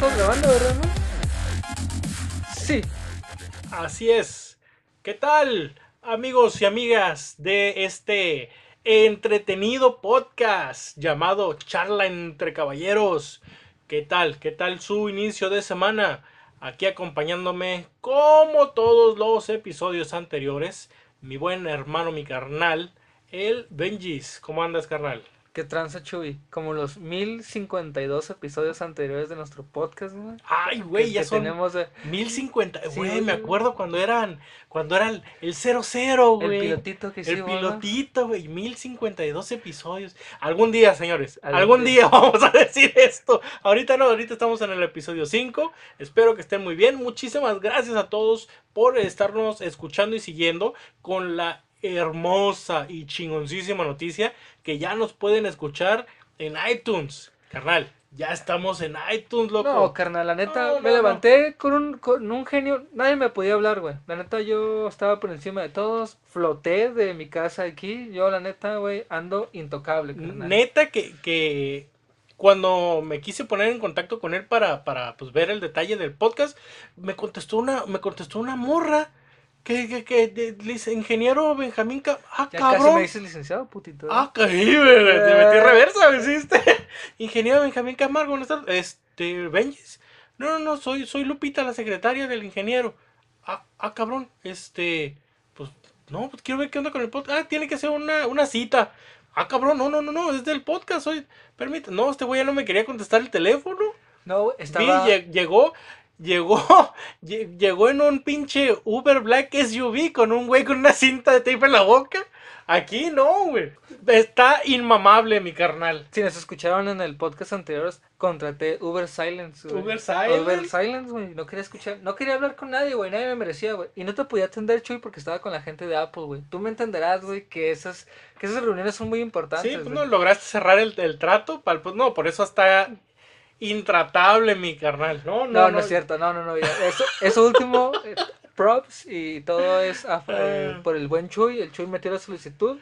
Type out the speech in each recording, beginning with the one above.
estamos grabando, ¿verdad? Sí. Así es. ¿Qué tal, amigos y amigas de este entretenido podcast llamado Charla entre Caballeros? ¿Qué tal? ¿Qué tal su inicio de semana? Aquí acompañándome, como todos los episodios anteriores, mi buen hermano, mi carnal, el Benjis. ¿Cómo andas, carnal? ¿Qué tranza, Chuy? Como los 1052 episodios anteriores de nuestro podcast, güey. Ay, güey, ya que son tenemos de- 1050. Sí, Güey, me acuerdo cuando eran, cuando era el, el 00, el güey. pilotito que El hicimos, ¿no? pilotito, güey, 1052 episodios. Algún día, señores, Algún algún día. día vamos a decir esto. Ahorita no, ahorita estamos en el episodio 5. Espero que estén muy bien. Muchísimas gracias a todos por estarnos escuchando y siguiendo con la hermosa y chingoncísima noticia que ya nos pueden escuchar en iTunes. Carnal, ya estamos en iTunes, loco. No, carnal, la neta, No, me no, levanté con un, con un genio, nadie me podía hablar, güey. La neta, yo estaba por encima de todos, floté de mi casa aquí, yo la neta, güey, ando intocable, carnal. Neta que, que cuando me quise poner en contacto con él para, para pues, ver el detalle del podcast, me contestó una, me contestó una morra que, que, que de- ingeniero Benjamín Ca- ah, ya casi cabrón. me dices licenciado, putito. Ah, caí, güey, te metí Eh. reversa, ¿me hiciste? Ingeniero Benjamín Camargo, ¿no estás? Este, Benjis. No, no, no, soy, soy Lupita, la secretaria del ingeniero. Ah, ah, cabrón, este, pues, no, pues quiero ver qué onda con el podcast. Ah, tiene que ser una, una cita. Ah, cabrón, no, no, no, no, es del podcast, soy, permítame. No, este güey ya no me quería contestar el teléfono. no, Vi, estaba... lle- llegó, llegó, lle- llegó en un pinche Uber Black SUV con un güey con una cinta de tape en la boca. Aquí no, güey. Está inmamable, mi carnal. Si nos escucharon en el podcast anterior, contraté Uber Silence, güey. Uber Silence. Uber Silence, güey. No quería escuchar, no quería hablar con nadie, güey. Nadie me merecía, güey. Y no te podía atender, Chuy, porque estaba con la gente de Apple, güey. Tú me entenderás, güey, que esas, que esas reuniones son muy importantes. Sí, pues güey. no lograste cerrar el, el trato. Pues no, por eso está intratable, mi carnal. No, no, No, no, es cierto, no, no, no. ya. Eso, eso último, eh, props y todo es a- eh, Ah. por el buen Chuy. El Chuy metió la solicitud.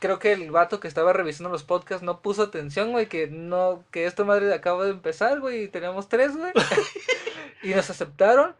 Creo que el vato que estaba revisando los podcasts no puso atención, güey, que no, que esta madre acaba de empezar, güey, y teníamos tres, güey. y nos aceptaron.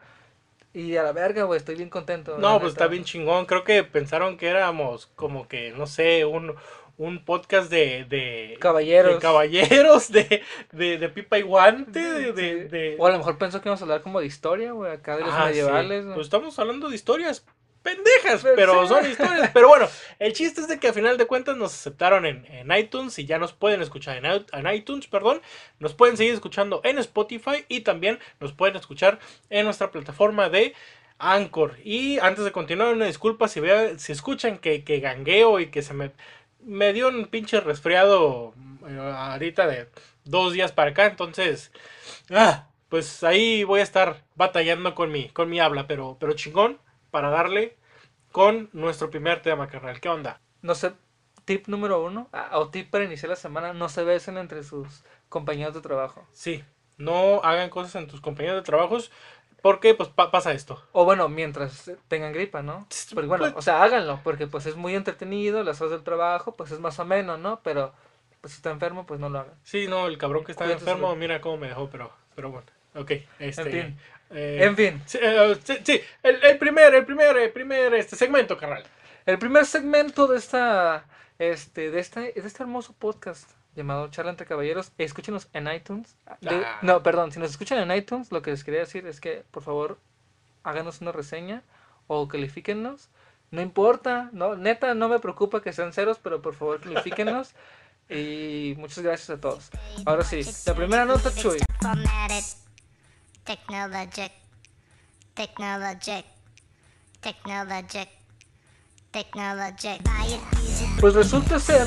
Y a la verga, güey, estoy bien contento. No, pues neta. está bien chingón. Creo que pensaron que éramos como que, no sé, un, un podcast de, de, Caballeros. de caballeros, de, de, de pipa y guante, de... O a lo mejor pensó que íbamos a hablar como de historia, güey, acá de los Ah, sí. medievales. Pues estamos hablando de historias pendejas, Pero pero sí. son historias. Pero bueno, el chiste es de que a final de cuentas nos aceptaron en, en iTunes y ya nos pueden escuchar en, en iTunes, perdón. Nos pueden seguir escuchando en Spotify y también nos pueden escuchar en nuestra plataforma de Anchor. Y antes de continuar, una disculpa si, vea, si escuchan que, que gangueo y que se me, me dio un pinche resfriado eh, ahorita de dos días para acá. Entonces, ah, pues ahí voy a estar batallando con mi, con mi habla, pero, pero chingón para darle con nuestro primer tema, carnal. ¿Qué onda? No sé, tip número uno, ah, o tip para iniciar la semana, no se besen entre sus compañeros de trabajo. Sí, no hagan cosas en tus compañeros de trabajos porque pues pa- pasa esto. O bueno, mientras tengan gripa, ¿no? Porque bueno, Pues- o sea, háganlo, porque pues es muy entretenido, las horas del trabajo, pues es más o menos, ¿no? Pero pues si está enfermo, pues no lo hagan. Sí, no, el cabrón que está Cuídate, enfermo, mira cómo me dejó, pero, pero bueno. Ok, este... En fin. eh, En fin, Sí, eh, sí, sí, el, el primer, el primer, el primer este segmento, carnal. el primer segmento de esta, este, de este, de este hermoso podcast llamado Charla entre Caballeros, escúchenos en iTunes. De- Ah. No, perdón, si nos escuchan en iTunes, lo que les quería decir es que, por favor, háganos una reseña o califíquennos. No importa, no, neta, no me preocupa que sean ceros, pero por favor califíquennos. y muchas gracias a todos. Ahora sí, la primera nota, Chuy. Technologic. Technologic. Technologic. Technologic. Pues resulta ser,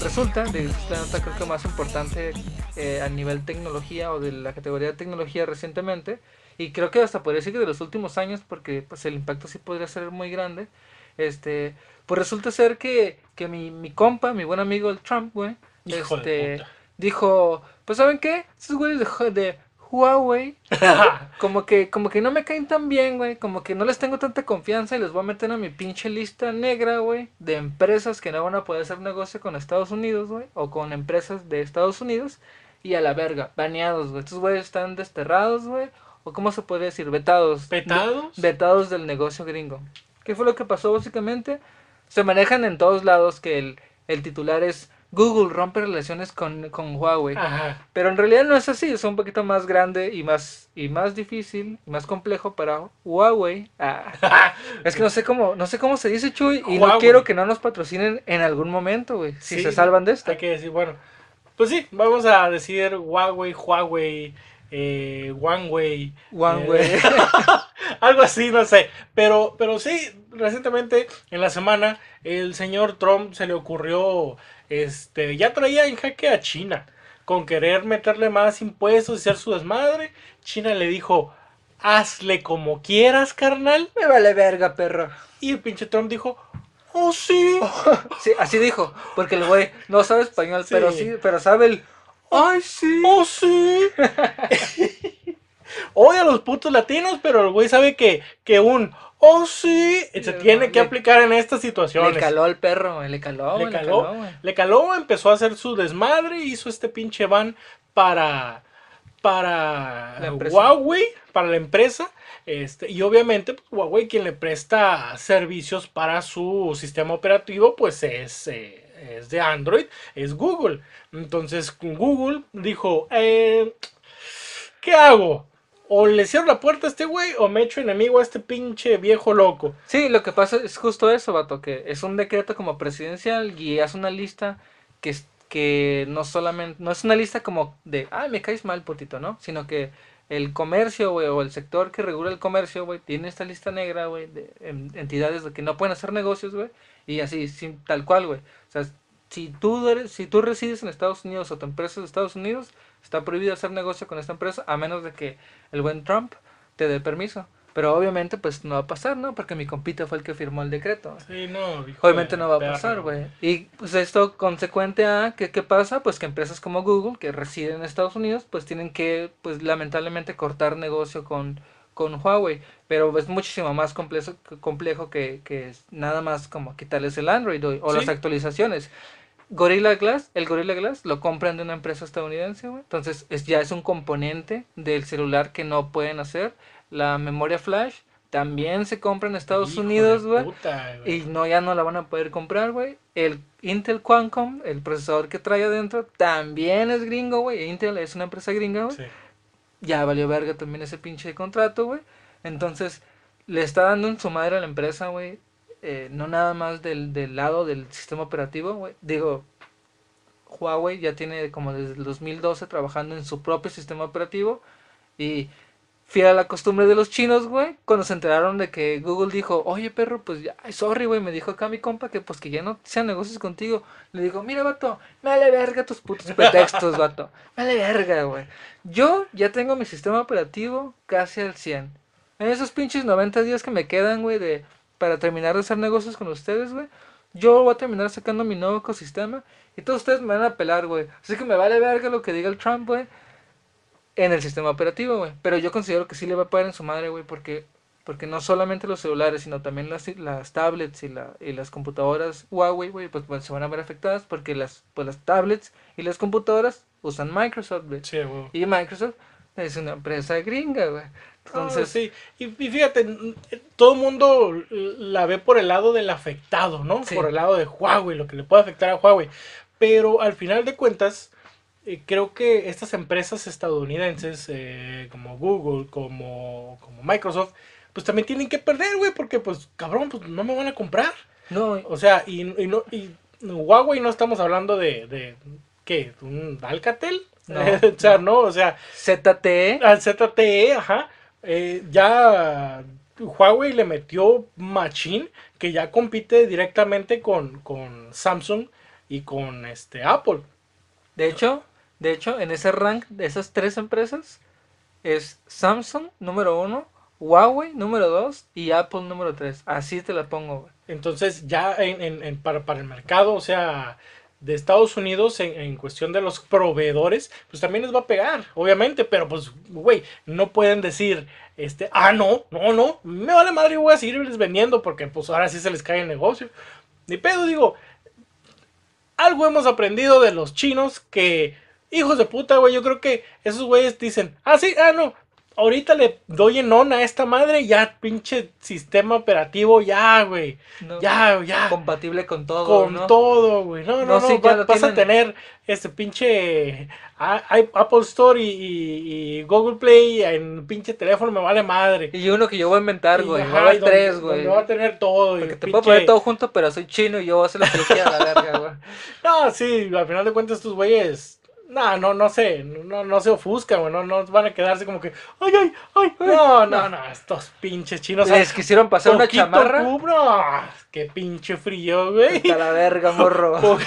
resulta, de la nota creo que más importante eh, a nivel tecnología o de la categoría de tecnología recientemente, y creo que hasta podría decir que de los últimos años, porque pues el impacto sí podría ser muy grande, este, pues resulta ser que, que mi, mi compa, mi buen amigo el Trump, güey, este, dijo, pues ¿saben qué? Esos güeyes de, de Huawei, como que, como que no me caen tan bien, güey, como que no les tengo tanta confianza y les voy a meter a mi pinche lista negra, güey, de empresas que no van a poder hacer negocio con Estados Unidos, güey, o con empresas de Estados Unidos. y a la verga, baneados, güey. Estos güeyes están desterrados, güey. O cómo se podría decir, vetados. ¿Vetados? Ve- Vetados del negocio gringo. ¿Qué fue lo que pasó básicamente? Se manejan en todos lados que el, el titular es Google rompe relaciones con, con Huawei. Ajá. Pero en realidad no es así, es un poquito más grande y más y más difícil y más complejo para Huawei. Ah, es que no sé cómo no sé cómo se dice Chuy y no Huawei. quiero que no nos patrocinen en algún momento, güey. Si Sí, se salvan de esto. Hay que decir, bueno, pues sí, vamos a decir Huawei, Huawei, eh, OneWay. Huawei. eh, algo así, no sé. Pero, pero sí, recientemente en la semana el señor Trump se le ocurrió, este, ya traía en jaque a China con querer meterle más impuestos y ser su desmadre. China le dijo, hazle como quieras, carnal. Me vale verga, perro. Y el pinche Trump dijo, oh sí. Sí, así dijo, porque el güey no sabe español, Sí. pero sí, pero sabe el Ay, sí. ¡Oh, sí! Odia a los putos latinos, pero el güey sabe que, que un ¡Oh, sí! se tiene que le- aplicar en estas situaciones. Le caló al perro, le caló, Le güey, le caló, caló, le caló, empezó a hacer su desmadre, hizo este pinche van para, para. Huawei, para la empresa. Este, y obviamente, pues, Huawei, quien le presta servicios para su sistema operativo, pues es, eh, es de Android, es Google. Entonces, Google dijo, eh, ¿qué hago? O le cierro la puerta a este güey o me echo enemigo a este pinche viejo loco. Sí, lo que pasa es justo eso, vato, que es un decreto como presidencial y hace una lista que, que no solamente, no es una lista como de, ay, me caes mal, putito, ¿no? Sino que el comercio, güey, o el sector que regula el comercio, güey, tiene esta lista negra, güey, de en- entidades de que no pueden hacer negocios, güey, y así, sin, tal cual, güey. O sea, si tú, eres, si tú resides en Estados Unidos o tu empresa es de Estados Unidos, está prohibido hacer negocio con esta empresa a menos de que el buen Trump te dé permiso. Pero obviamente, pues no va a pasar, ¿no? Porque mi compita fue el que firmó el decreto. Sí, no, hijo Obviamente no va a pasar, güey. Y pues esto consecuente a que qué pasa, pues que empresas como Google que residen en Estados Unidos, pues tienen que, pues lamentablemente cortar negocio con, con Huawei. Pero es muchísimo más complejo, complejo que, que nada más como quitarles el Android o, o Sí. las actualizaciones. Gorilla Glass, el Gorilla Glass lo compran de una empresa estadounidense, güey. Entonces es, ya es un componente del celular que no pueden hacer. La memoria flash también se compra en Estados Hijo Unidos, güey. Y no, ya no la van a poder comprar, güey. El Intel Qualcomm, el procesador que trae adentro, también es gringo, güey. Intel es una empresa gringa, güey. Sí. Ya valió verga también ese pinche contrato, güey. Entonces, le está dando en su madre a la empresa, güey. Eh, no nada más del, del lado del sistema operativo, güey. Digo, Huawei ya tiene como desde el 2012 trabajando en su propio sistema operativo. Y fiel a la costumbre de los chinos, güey, cuando se enteraron de que Google dijo, oye perro, pues ya, sorry, güey, me dijo acá mi compa que pues que ya no sean negocios contigo. Le digo, mira, vato, me vale verga tus putos pretextos, vato. Me vale verga, güey. Yo ya tengo mi sistema operativo casi al 100. En esos pinches 90 días que me quedan, güey, de para terminar de hacer negocios con ustedes, güey. Yo voy a terminar sacando mi nuevo ecosistema y todos ustedes me van a pelar, güey. Así que me vale verga lo que diga el Trump, güey en el sistema operativo, güey. Pero yo considero que sí le va a pagar en su madre, güey, porque, porque no solamente los celulares, sino también las, las tablets y, la, y las computadoras Huawei, güey, pues, pues, se van a ver afectadas porque las, pues, las tablets y las computadoras usan Microsoft, güey. Sí, güey. Y Microsoft es una empresa gringa, güey. Entonces, sí. Y, y fíjate, todo el mundo la ve por el lado del afectado, ¿no? Sí. Por el lado de Huawei, lo que le puede afectar a Huawei. Pero al final de cuentas, eh, creo que estas empresas estadounidenses, eh, como Google, como, como Microsoft, pues también tienen que perder, güey, porque pues, cabrón, pues no me van a comprar. no, O sea, y, y no, y Huawei no estamos hablando de, de ¿qué? ¿Un Alcatel? No, o sea, no, o sea, ZTE, al ZTE, ajá. eh, ya Huawei le metió Machine, que ya compite directamente con, con Samsung y con este Apple. de hecho, de hecho, en ese rank de esas tres empresas es Samsung número uno, Huawei número dos y Apple número tres. Así te la pongo, güey. Entonces, ya en, en- en- para, para el mercado, o sea, de Estados Unidos, en, en cuestión de los proveedores, pues también les va a pegar, obviamente, pero pues, güey, no pueden decir, este, ah, no, no, no, me vale madre, voy a seguirles vendiendo porque pues ahora sí se les cae el negocio. Ni pedo, digo, algo hemos aprendido de los chinos que hijos de puta, güey. Yo creo que esos güeyes dicen, ah, sí, ah, no. Ahorita le doy en on a esta madre, ya pinche sistema operativo, ya, güey. No, Ya, ya. Compatible con todo, Con ¿no? todo, güey. No, no, No, sí, va- lo vas a tener este pinche Apple Store y, y- y Google Play en pinche teléfono, me vale madre. Y uno que yo voy a inventar, güey. ajá, Va a haber y donde- tres, güey. donde va a tener todo. y Porque te pinche- puedo poner todo junto, pero soy chino y yo voy a hacer la película a la verga, güey. No, sí, al final de cuentas estos güeyes. No, no, no sé, no, no se ofuscan, güey, no, no van a quedarse como que, ay, ay, ay, no, no, no, estos pinches chinos. Les quisieron pasar una chamarra. ocup- no, qué pinche frío, güey. A la verga, morro. Po-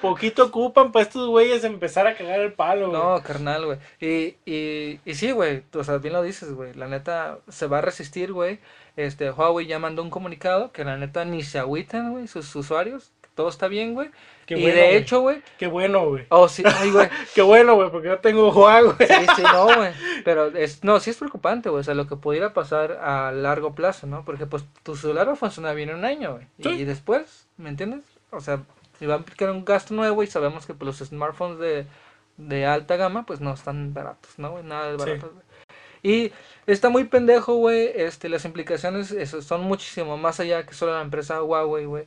poquito ocupan para estos güeyes empezar a cagar el palo, güey. No, carnal, güey. Y, y, y sí, güey, o sea, bien lo dices, güey. La neta se va a resistir, güey. Este, Huawei ya mandó un comunicado que la neta ni se agüitan, güey, sus usuarios. Todo está bien, güey. Qué y bueno, de hecho, güey. Qué bueno, güey. Oh, sí, ay, güey. Qué bueno, güey, porque yo tengo güey. Sí, sí, no, güey. Pero es, no, sí es preocupante, güey. O sea, lo que pudiera pasar a largo plazo, ¿no? Porque, pues, tu celular va a funcionar bien un año, güey. Sí. Y después, ¿me entiendes? O sea, si va a implicar un gasto nuevo y sabemos que pues, los smartphones de, de alta gama, pues, no están baratos, ¿no, güey? Nada de Sí. baratos, güey. Y está muy pendejo, güey. Este, las implicaciones eso, son muchísimo más allá que solo la empresa Huawei, güey.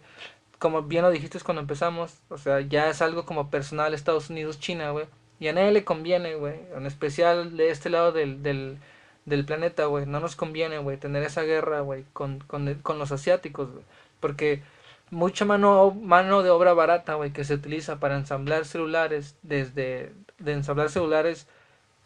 Como bien lo dijiste cuando empezamos, o sea, ya es algo como personal Estados Unidos, China, güey. Y a nadie le conviene, güey. En especial de este lado del, del, del planeta, güey. No nos conviene, güey, tener esa guerra, güey, con, con, con los asiáticos, güey. Porque mucha mano, mano de obra barata, güey, que se utiliza para ensamblar celulares, desde de ensamblar celulares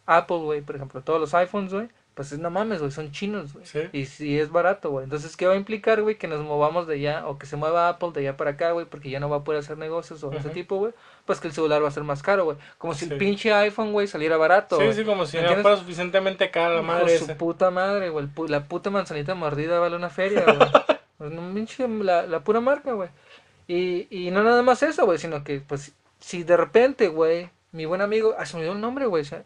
Apple, güey, por ejemplo, todos los iPhones, güey, pues no mames, güey, son chinos, güey. Sí. Y si es barato, güey. Entonces, ¿qué va a implicar, güey? Que nos movamos de allá o que se mueva Apple de allá para acá, güey, porque ya no va a poder hacer negocios o ese Ujú. tipo, güey. Pues que el celular va a ser más caro, güey. Como si el pinche iPhone, güey, saliera barato. Sí, sí, como si ¿Me no fuera suficientemente cara la madre de su puta madre, güey. La puta manzanita mordida vale una feria, güey. Pues, la, la pura marca, güey. Y, y no nada más eso, güey, sino que, pues, si de repente, güey, mi buen amigo, ah, se me olvidó el nombre, güey, o sea,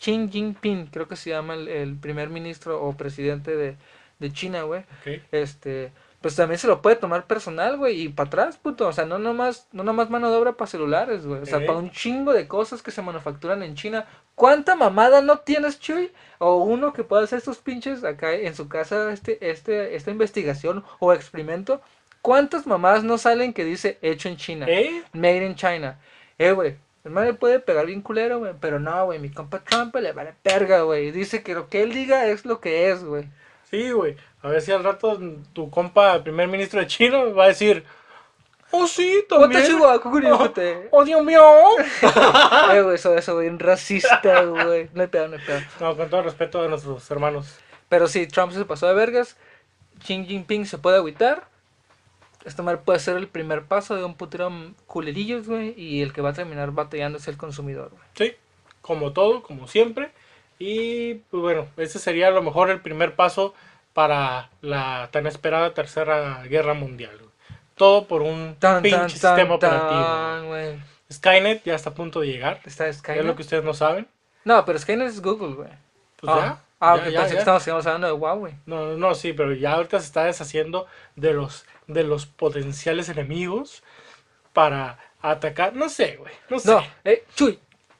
Xi Jinping, creo que se llama el, el primer ministro o presidente de, de China, güey, este, pues también se lo puede tomar personal, güey, y para atrás, puto, o sea, no nomás, no nomás mano de obra para celulares, güey, o sea, para un chingo de cosas que se manufacturan en China. ¿Cuánta mamada no tienes, Chuy? O uno que pueda hacer sus pinches acá en su casa, este, este, esta investigación o experimento. ¿Cuántas mamadas no salen que dice hecho en China? ¿Eh? Made in China. Eh, güey. El man le puede pegar bien culero, güey. Pero no, güey. Mi compa Trump le vale perga, güey. Dice que lo que él diga es lo que es, güey. Sí, güey. A ver si al rato tu compa, el primer ministro de China, va a decir, oh sí, también. Kukuriyote. Oh, Dios mío. Eh, güey, eso, eso, bien racista, güey. No hay pedo, no hay pedo. No, con todo respeto a nuestros hermanos. Pero sí, Trump se pasó de vergas. Xi Jinping se puede agüitar. Esta madre puede ser el primer paso de un putero culerillos, güey. Y el que va a terminar batallando es el consumidor, güey. Sí, como todo, como siempre. Y pues bueno, ese sería a lo mejor el primer paso para la tan esperada tercera guerra mundial. güey. Todo por un Tan, pinche tan, sistema tan, operativo. güey. Skynet ya está a punto de llegar. Está Skynet. Es lo que ustedes no saben. No, pero Skynet es Google, güey. Pues ah, ya. Ah, ya, ok, ya, pensé ya. que estamos hablando de Huawei. No, no, no, sí, pero ya ahorita se está deshaciendo de los, de los potenciales enemigos para atacar. No sé, güey. No sé. No, eh, Chuy,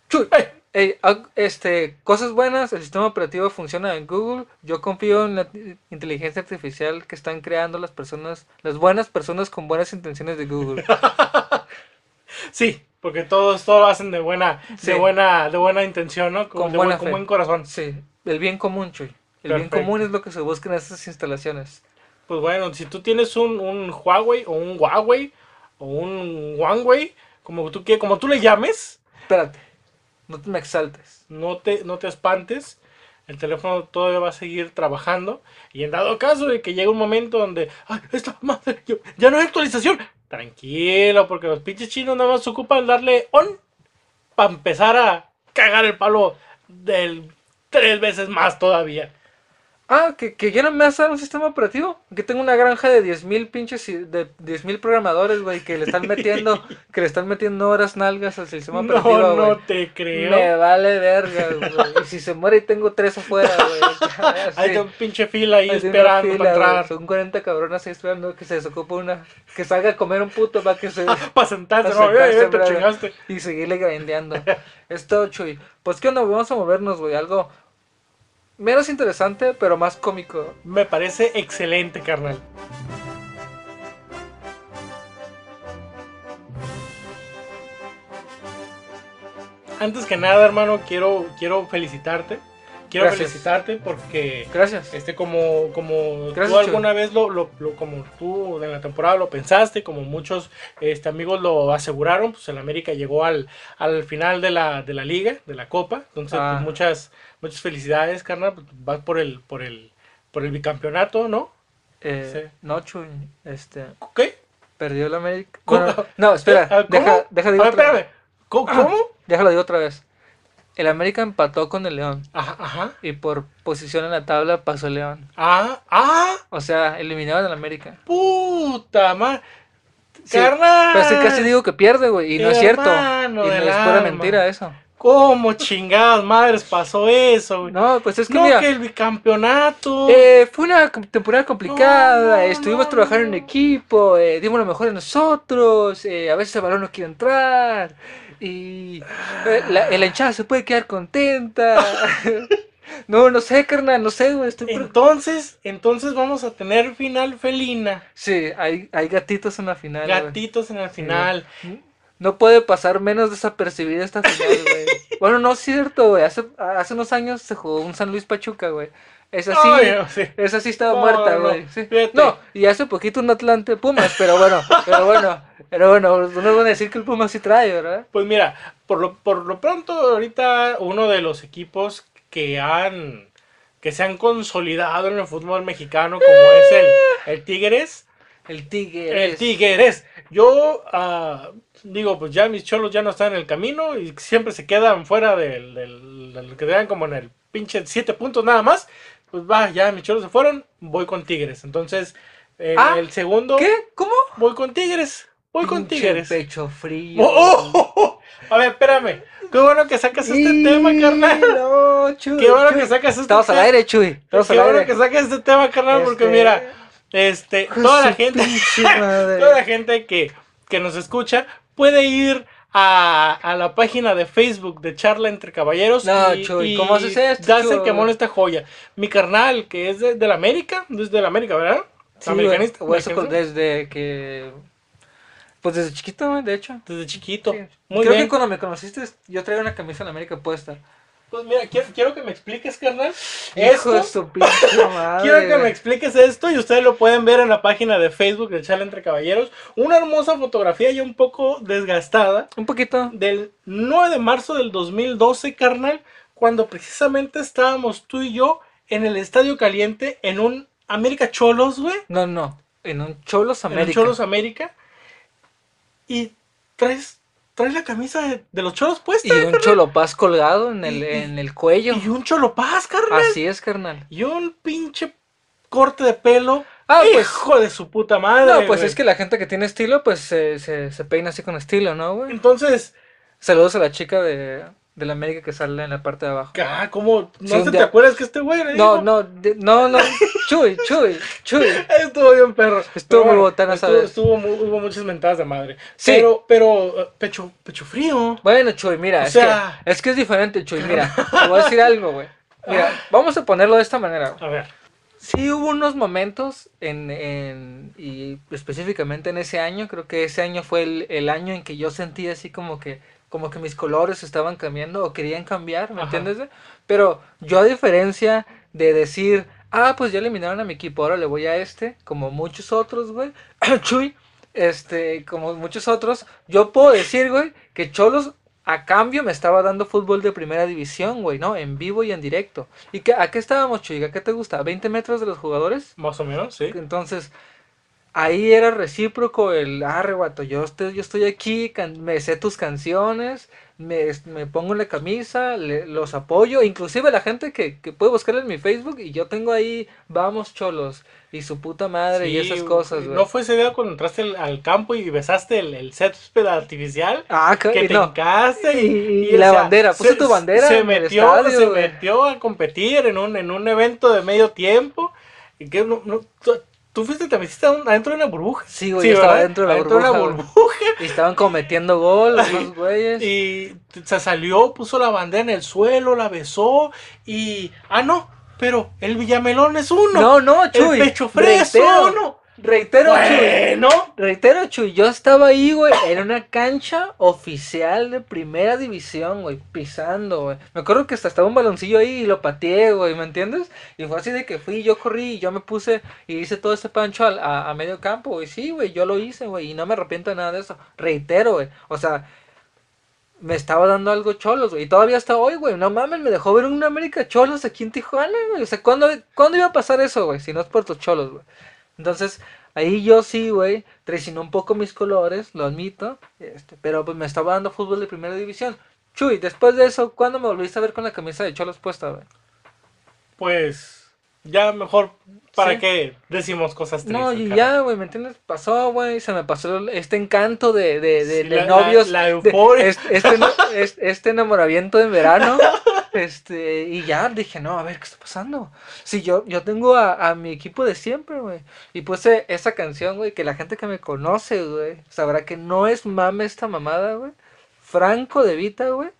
Chuy. Ah, este, cosas buenas, el sistema operativo funciona en Google. Yo confío en la inteligencia artificial que están creando las personas, las buenas personas con buenas intenciones de Google. Sí, porque todos todo lo hacen de buena, Sí. de buena, de buena intención, ¿no? Con, Con de buena buen, con fe. buen corazón. Sí, el bien común, Chuy. El bien común es lo que se busca en estas instalaciones. Pues bueno, si tú tienes un, un Huawei o un Huawei o un Huawei, como tú como tú le llames, Espérate, no te me exaltes. no te, no te espantes. El teléfono todavía va a seguir trabajando. Y en dado caso de que llegue un momento donde, ay, esta madre, yo- ya no hay actualización. Tranquilo, porque los pinches chinos nada más se ocupan darle on para empezar a cagar el palo del tres veces más todavía. Ah, que, que ya no me hace un sistema operativo. Que tengo una granja de 10.000 pinches y- de 10.000 programadores, güey, que le están metiendo que le están metiendo horas nalgas al sistema No, operativo, no güey. te creo. Me vale verga, güey. Y si se muere y tengo tres afuera, güey. Hay un pinche fila ahí Hay esperando fila, para entrar. Son 40 cabronas ahí esperando que se desocupe una. Que salga a comer un puto para que se. para sentarse, para no, ya, ya sentarse, te chingaste. Y seguirle grindeando. Esto, Chuy. Pues, ¿qué onda? Vamos a movernos, güey. Algo menos interesante, pero más cómico. Me parece excelente, carnal. Antes que nada, hermano, quiero, quiero felicitarte. Quiero Gracias. felicitarte porque Gracias. este como como Gracias, tú alguna vez lo, lo- lo- como tú en la temporada lo pensaste como muchos este amigos lo aseguraron pues el América llegó al, al final de la, de la liga de la copa entonces Ah. pues, muchas muchas felicidades carnal pues, vas por el por el por el bicampeonato no Eh, Sí. No, Chuy. Este. ¿qué? Perdió el América. Bueno, no, espera. Ah, ¿cómo? Deja, deja A digo ver, otra espérame ¿Cómo? ¿Cómo? Déjalo digo otra vez. El América empató con el León. Ajá, ajá. Y por posición en la tabla pasó el León. Ah, ah, O sea, eliminaron al América. puta madre. Sí, Carnal. Pero es que casi digo que pierde, güey. Y no es cierto. Y no es pura alma. mentira eso. ¿Cómo chingadas madres pasó eso, güey? No, pues es que no, mira. que el bicampeonato. eh, fue una temporada complicada, No, no, estuvimos trabajando en equipo, eh, dimos lo mejor de nosotros, eh, a veces el balón no quiere entrar y eh, la, la hinchada se puede quedar contenta. no, no sé, carnal, no sé, güey, estoy... entonces, entonces vamos a tener final felina. Sí, hay, hay gatitos en la final. güey. Gatitos en el final. No puede pasar menos desapercibida esta final, güey. bueno, no es cierto, güey. Hace, hace unos años se jugó un San Luis Pachuca, güey. Esa sí, Ay, sí. esa sí estaba No, muerta, no, güey. sí. No, y hace poquito un Atlante Pumas, pero bueno, pero bueno, pero bueno, no van a decir que el Pumas sí trae, ¿verdad? Pues mira, por lo, por lo pronto, ahorita uno de los equipos que han que se han consolidado en el fútbol mexicano, como es el, el Tigres. El Tigre. El Tigres. Yo ah, digo, pues ya mis cholos ya no están en el camino y siempre se quedan fuera del, del, del que quedan como en el pinche siete puntos nada más. Pues va, ya mis cholos se fueron, voy con Tigres. Entonces, eh, Ah, el segundo, ¿Qué? ¿Cómo? voy con Tigres. Voy con Tigres. pecho frío. Oh, oh, oh, oh. A ver, espérame. Qué bueno que sacas este tema, carnal. No, Chuy, Qué bueno Chuy. que sacas este Estamos al tema. aire, Chuy. Estamos Qué al bueno aire. que sacas este tema, carnal, porque Este- mira, este, toda la gente, toda la gente que, que nos escucha puede ir a, a la página de Facebook de Charla entre Caballeros. No, y, Chuy, y ¿cómo haces esto, Chuy? quemón esta joya. Mi carnal, que es de, de la América, desde la América, ¿verdad? Sí. Americanista, eso desde que. Pues desde chiquito, de hecho. Desde chiquito. Sí. Muy Creo bien. que cuando me conociste, yo traía una camisa en América puesta. Pues mira, quiero, quiero que me expliques, carnal. Hijo de Esto, su madre. Quiero que me expliques esto y ustedes lo pueden ver en la página de Facebook de Charla entre Caballeros. Una hermosa fotografía ya un poco desgastada Un poquito. del 9 de marzo del 2012, carnal, cuando precisamente estábamos tú y yo en el Estadio Caliente en un América Cholos, güey. No, no. En un Cholos En América. el Cholos América. Y traes, traes la camisa de, de los Cholos puesta. Y un carnal. cholopaz colgado en el, Y- en el cuello. Y un Cholopaz, carnal. Así es, carnal. Y un pinche corte de pelo. Ah, pues- Hijo de su puta madre. No, pues es que la gente que tiene estilo, pues se, se, se peina así con estilo, ¿no, güey? Entonces, Saludos a la chica de, de la América que sale en la parte de abajo. ah, ¿cómo? ¿No Sí, te acuerdas que este güey No, no, de- no, no. Chuy, chuy, chuy. Estuvo bien, perro. Estuvo muy botana estuvo, estuvo mu- hubo muchas mentadas de madre. Sí. Pero, pero, eh, pecho, pecho frío. Bueno, Chuy, mira, O es, sea- que, es que es diferente, Chuy, mira. Te voy a decir algo, güey. Mira, vamos a ponerlo de esta manera. A ver. Sí hubo unos momentos en, en y específicamente en ese año, creo que ese año fue el, el año en que yo sentí así como que como que mis colores estaban cambiando o querían cambiar, ¿me Ajá. entiendes? Pero yo a diferencia de decir, ah, pues ya eliminaron a mi equipo, ahora le voy a este, como muchos otros, güey, Chuy, este, como muchos otros, yo puedo decir, güey, que Cholos a cambio me estaba dando fútbol de primera división, güey, ¿no? En vivo y en directo. ¿Y qué, a qué estábamos, Chuy? ¿A qué te gusta? ¿20 metros de los jugadores? Más o menos, sí. Entonces, ahí era recíproco el, arre, guato, yo estoy, yo estoy aquí, can- me sé tus canciones, me, me pongo en la camisa, le- los apoyo, inclusive la gente que, que puede buscar en mi Facebook y yo tengo ahí, vamos cholos, y su puta madre y esas cosas. ¿No fue ese día cuando entraste al, al campo y besaste el, el césped artificial? Ah, Que y te no. y, Y- y o la bandera, puse tu bandera Se metió, estadio, se metió a competir en un, en un evento de medio tiempo. Y que no, no- tú, fuiste, te metiste adun- adentro de una burbuja. Sí, güey, yo estaba la Adentro de una burbuja. Y estaban cometiendo gol los güeyes. Y se salió, puso la bandera en el suelo, la besó y... Ah, no, pero el Villamelón es uno. no, no, Chuy. el pecho fresco uno. Reitero, Chuy. Bueno. Reitero, Chuy, yo estaba ahí, güey, en una cancha oficial de primera división, güey, pisando, güey. Me acuerdo que hasta estaba un baloncillo ahí y lo pateé, güey, ¿me entiendes? Y fue así de que fui, yo corrí y yo me puse y hice todo ese pancho a medio campo, güey. Sí, güey, yo lo hice, güey, y no me arrepiento de nada de eso. Reitero, güey, o sea, me estaba dando algo cholos, güey, y todavía hasta hoy, güey, no mames, me dejó ver un América cholos aquí en Tijuana, güey. O sea, ¿cuándo, ¿cuándo iba a pasar eso, güey? Si no es por tus cholos, güey. Entonces, ahí yo sí, güey, traicioné un poco mis colores, lo admito, este, pero pues me estaba dando fútbol de primera división. Chuy, después de eso, ¿cuándo me volviste a ver con la camisa de Cholos puesta, güey? Pues ya mejor, ¿para Sí. qué decimos cosas tristes? No, y cara? ya, güey, ¿me entiendes? Pasó, güey, se me pasó este encanto de, de, de, Sí, de la- novios. la- la de- euforia. este, este, este enamoramiento en verano. Este, y ya dije, no, a ver, ¿qué está pasando? Si yo, yo tengo a, a mi equipo de siempre, güey. Y puse esa canción, güey, que la gente que me conoce, güey, sabrá que no es mame esta mamada, güey. Franco de Vita, güey.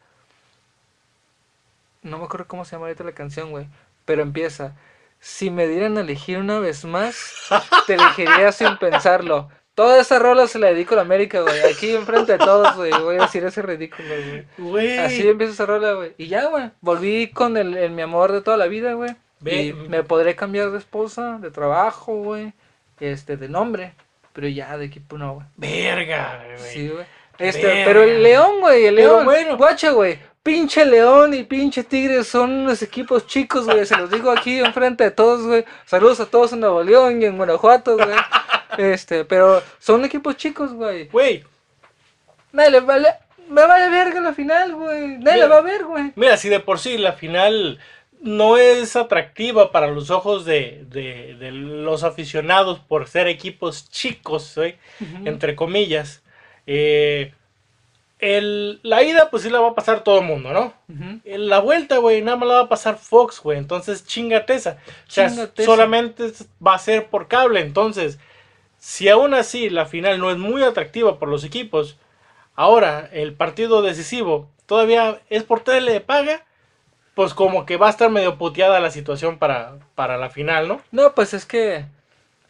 No me acuerdo cómo se llama ahorita la canción, güey. Pero empieza. Si me dieran a elegir una vez más, te elegiría sin pensarlo. Toda esa rola se la dedico a la América, güey. Aquí enfrente de todos, güey. Voy a decir ese ridículo, güey. Así empieza esa rola, güey. Y ya, güey. Volví con el, el mi amor de toda la vida, güey. Y me podré cambiar de esposa, de trabajo, güey. Este, de nombre. Pero ya de equipo no, güey. Verga, güey. Sí, güey. Este, Verga. pero el León, güey, el Pero León. bueno. Guacha, güey. Pinche León y pinche Tigres son unos equipos chicos, güey. Se los digo aquí enfrente de todos, güey. Saludos a todos en Nuevo León y en Guanajuato, güey. Este, pero son equipos chicos, güey. Güey, Nadie le vale. Me vale verga la final, güey. Nadie la va a ver, güey. mira, si de por sí la final no es atractiva para los ojos de, de- de los aficionados por ser equipos chicos, güey, entre comillas, eh, el, la ida pues sí la va a pasar todo el mundo, ¿no? En la vuelta, güey, nada más la va a pasar Fox, güey. Entonces, chingate esa. O sea, solamente va a ser por cable. Entonces, si aún así la final no es muy atractiva por los equipos, ahora el partido decisivo todavía es por tele de paga, pues como que va a estar medio puteada la situación para, para la final, ¿no? No, pues es que.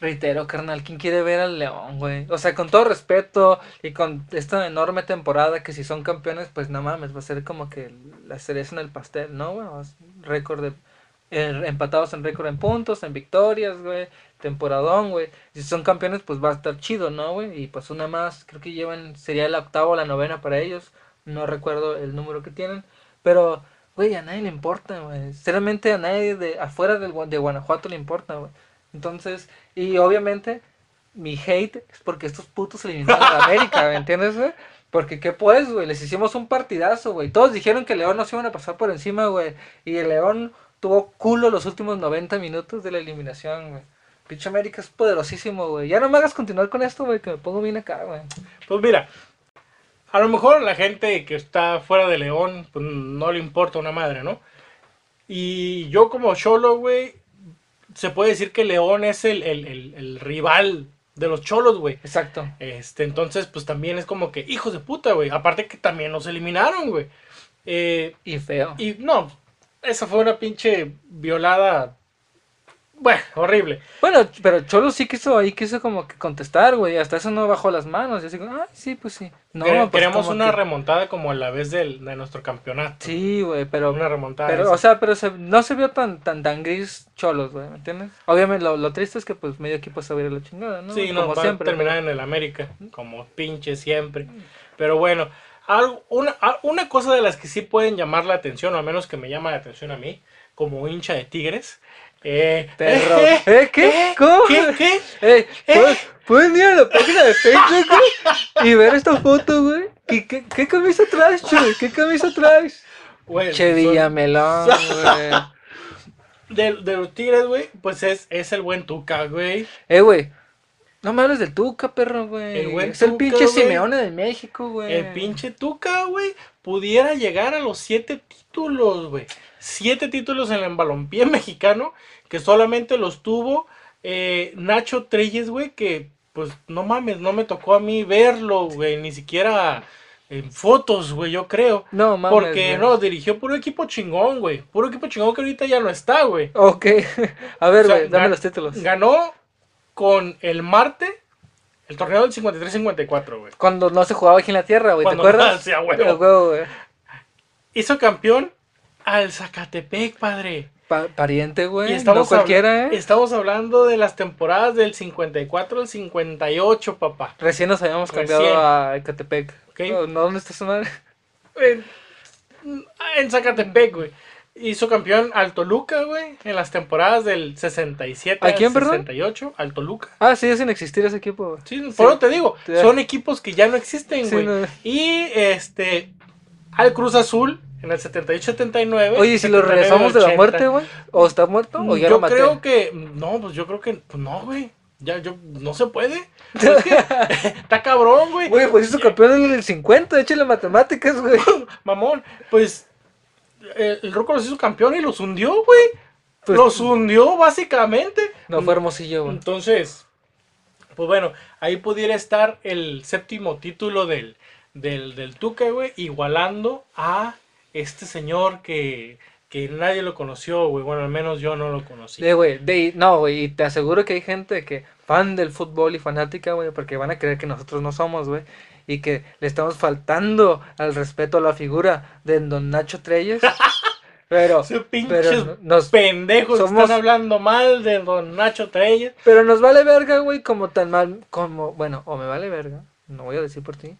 Reitero, carnal, ¿quién quiere ver al León, güey? O sea, con todo respeto y con esta enorme temporada que si son campeones, pues no mames, va a ser como que la cereza en el pastel, ¿no, güey? O sea, Récord de. eh, empatados en récord en puntos, en victorias, güey. Temporadón, güey. Si son campeones, pues va a estar chido, ¿no, güey? Y pues una más, creo que llevan, sería la octava o la novena para ellos. No recuerdo el número que tienen. Pero, güey, a nadie le importa, güey. Sinceramente a nadie de afuera del, de Guanajuato le importa, güey. Entonces, y obviamente, mi hate es porque estos putos eliminaron a América, ¿me entiendes? Porque, ¿qué pues, güey? Les hicimos un partidazo, güey. Todos dijeron que León nos iban a pasar por encima, güey. Y el León tuvo culo los últimos 90 minutos de la eliminación, güey. Pinche América es poderosísimo, güey. Ya no me hagas continuar con esto, güey, que me pongo bien acá, güey. Pues mira, a lo mejor la gente que está fuera de León, pues no le importa una madre, ¿no? Y yo como Cholo, güey, se puede decir que León es el, el- el- el rival de los Cholos, güey. Exacto. Este, entonces, pues también es como que, hijos de puta, güey. Aparte que también nos eliminaron, güey. Eh, Y feo. y no, esa fue una pinche violada. Bueno, horrible. Bueno, pero Cholo sí quiso ahí, quiso como que contestar, güey. Hasta eso no bajó las manos. Y así como, ay, sí, pues sí. No, Quere- pues queremos una que- remontada como a la vez del, de nuestro campeonato. Sí, güey, pero. Una remontada. Pero, esa. o sea, pero se- no se vio tan, tan, tan gris cholos, güey, ¿me entiendes? Obviamente, lo, lo triste es que, pues, medio equipo se va a ir a la chingada, ¿no? Sí, no, Como va siempre. a terminar en el América, como pinche siempre. Pero bueno, algo, una, una cosa de las que sí pueden llamar la atención, o al menos que me llama la atención a mí, como hincha de Tigres. Eh, Perro. eh, ¿Eh? ¿Qué? eh, ¿Cómo? ¿Qué? ¿Qué? Ey, Eh. ¿puedo, Pueden ir a la página de Facebook, güey, y ver esta foto, güey. ¿Qué, qué, qué camisa traes, Chuy? ¿Qué camisa traes? Güey, Che son- Villamelón, güey. de, de los Tigres, güey, pues es, es el buen Tuca, güey. Eh, güey. No me hables del Tuca, perro, güey. El buen es el pinche güey. Simeone de México, güey. El pinche Tuca, güey, pudiera llegar a los siete títulos, güey. Siete títulos en el balompié mexicano, que solamente los tuvo eh, Nacho Treyes, güey, que pues no mames, no me tocó a mí verlo, güey, ni siquiera en fotos, güey, yo creo. No, mames. Porque no, dirigió puro equipo chingón, güey. Puro equipo chingón que ahorita ya no está, güey. Ok. A ver, O sea, güey, dame los títulos. Ganó con el Marte el torneo del 53-54, güey. Cuando no se jugaba aquí en la tierra, güey. ¿Te acuerdas? Sí, güey. Hizo campeón al Zacatepec, padre. Pa- pariente, güey. No cualquiera, ¿eh? estamos hablando de las temporadas del 54 al 58, papá. Recién nos habíamos cambiado Recién. a Ecatepec. Ok. No, no, ¿dónde está su madre? En, en Zacatepec, güey. Hizo campeón al Toluca, güey, en las temporadas del 67 ¿A al quién, perdón? 68, al Toluca. Ah, sí, sin existir ese equipo, güey. Sí, por eso te digo, Sí. son equipos que ya no existen, Sí, güey. no. Y este al Cruz Azul en el 78-79. Oye, ¿y si lo regresamos de la muerte, güey? ¿O está muerto? ¿O ya yo lo maté? creo que no, pues yo creo que pues no, güey. Ya yo no se puede. Es que está cabrón, güey. Güey, pues hizo campeón en el 50, échale matemáticas, güey. Mamón, pues eh, el Roco los hizo campeón y los hundió, güey. Pues- los hundió básicamente. No fue hermosillo, güey. Entonces, pues bueno, ahí pudiera estar el séptimo título del, del, del Tuca, güey, igualando a este señor que, que nadie lo conoció, güey. Bueno, al menos yo no lo conocí. De, güey, de, no, güey, y te aseguro que hay gente que, fan del fútbol y fanática, güey, porque van a creer que nosotros no somos, güey, y que le estamos faltando al respeto a la figura de don Nacho Treyes. Pero, pinches pero nos, pendejos somos- están hablando mal de don Nacho Treyes. pero nos vale verga, güey, como tan mal, como, bueno, o me vale verga, no voy a decir por ti,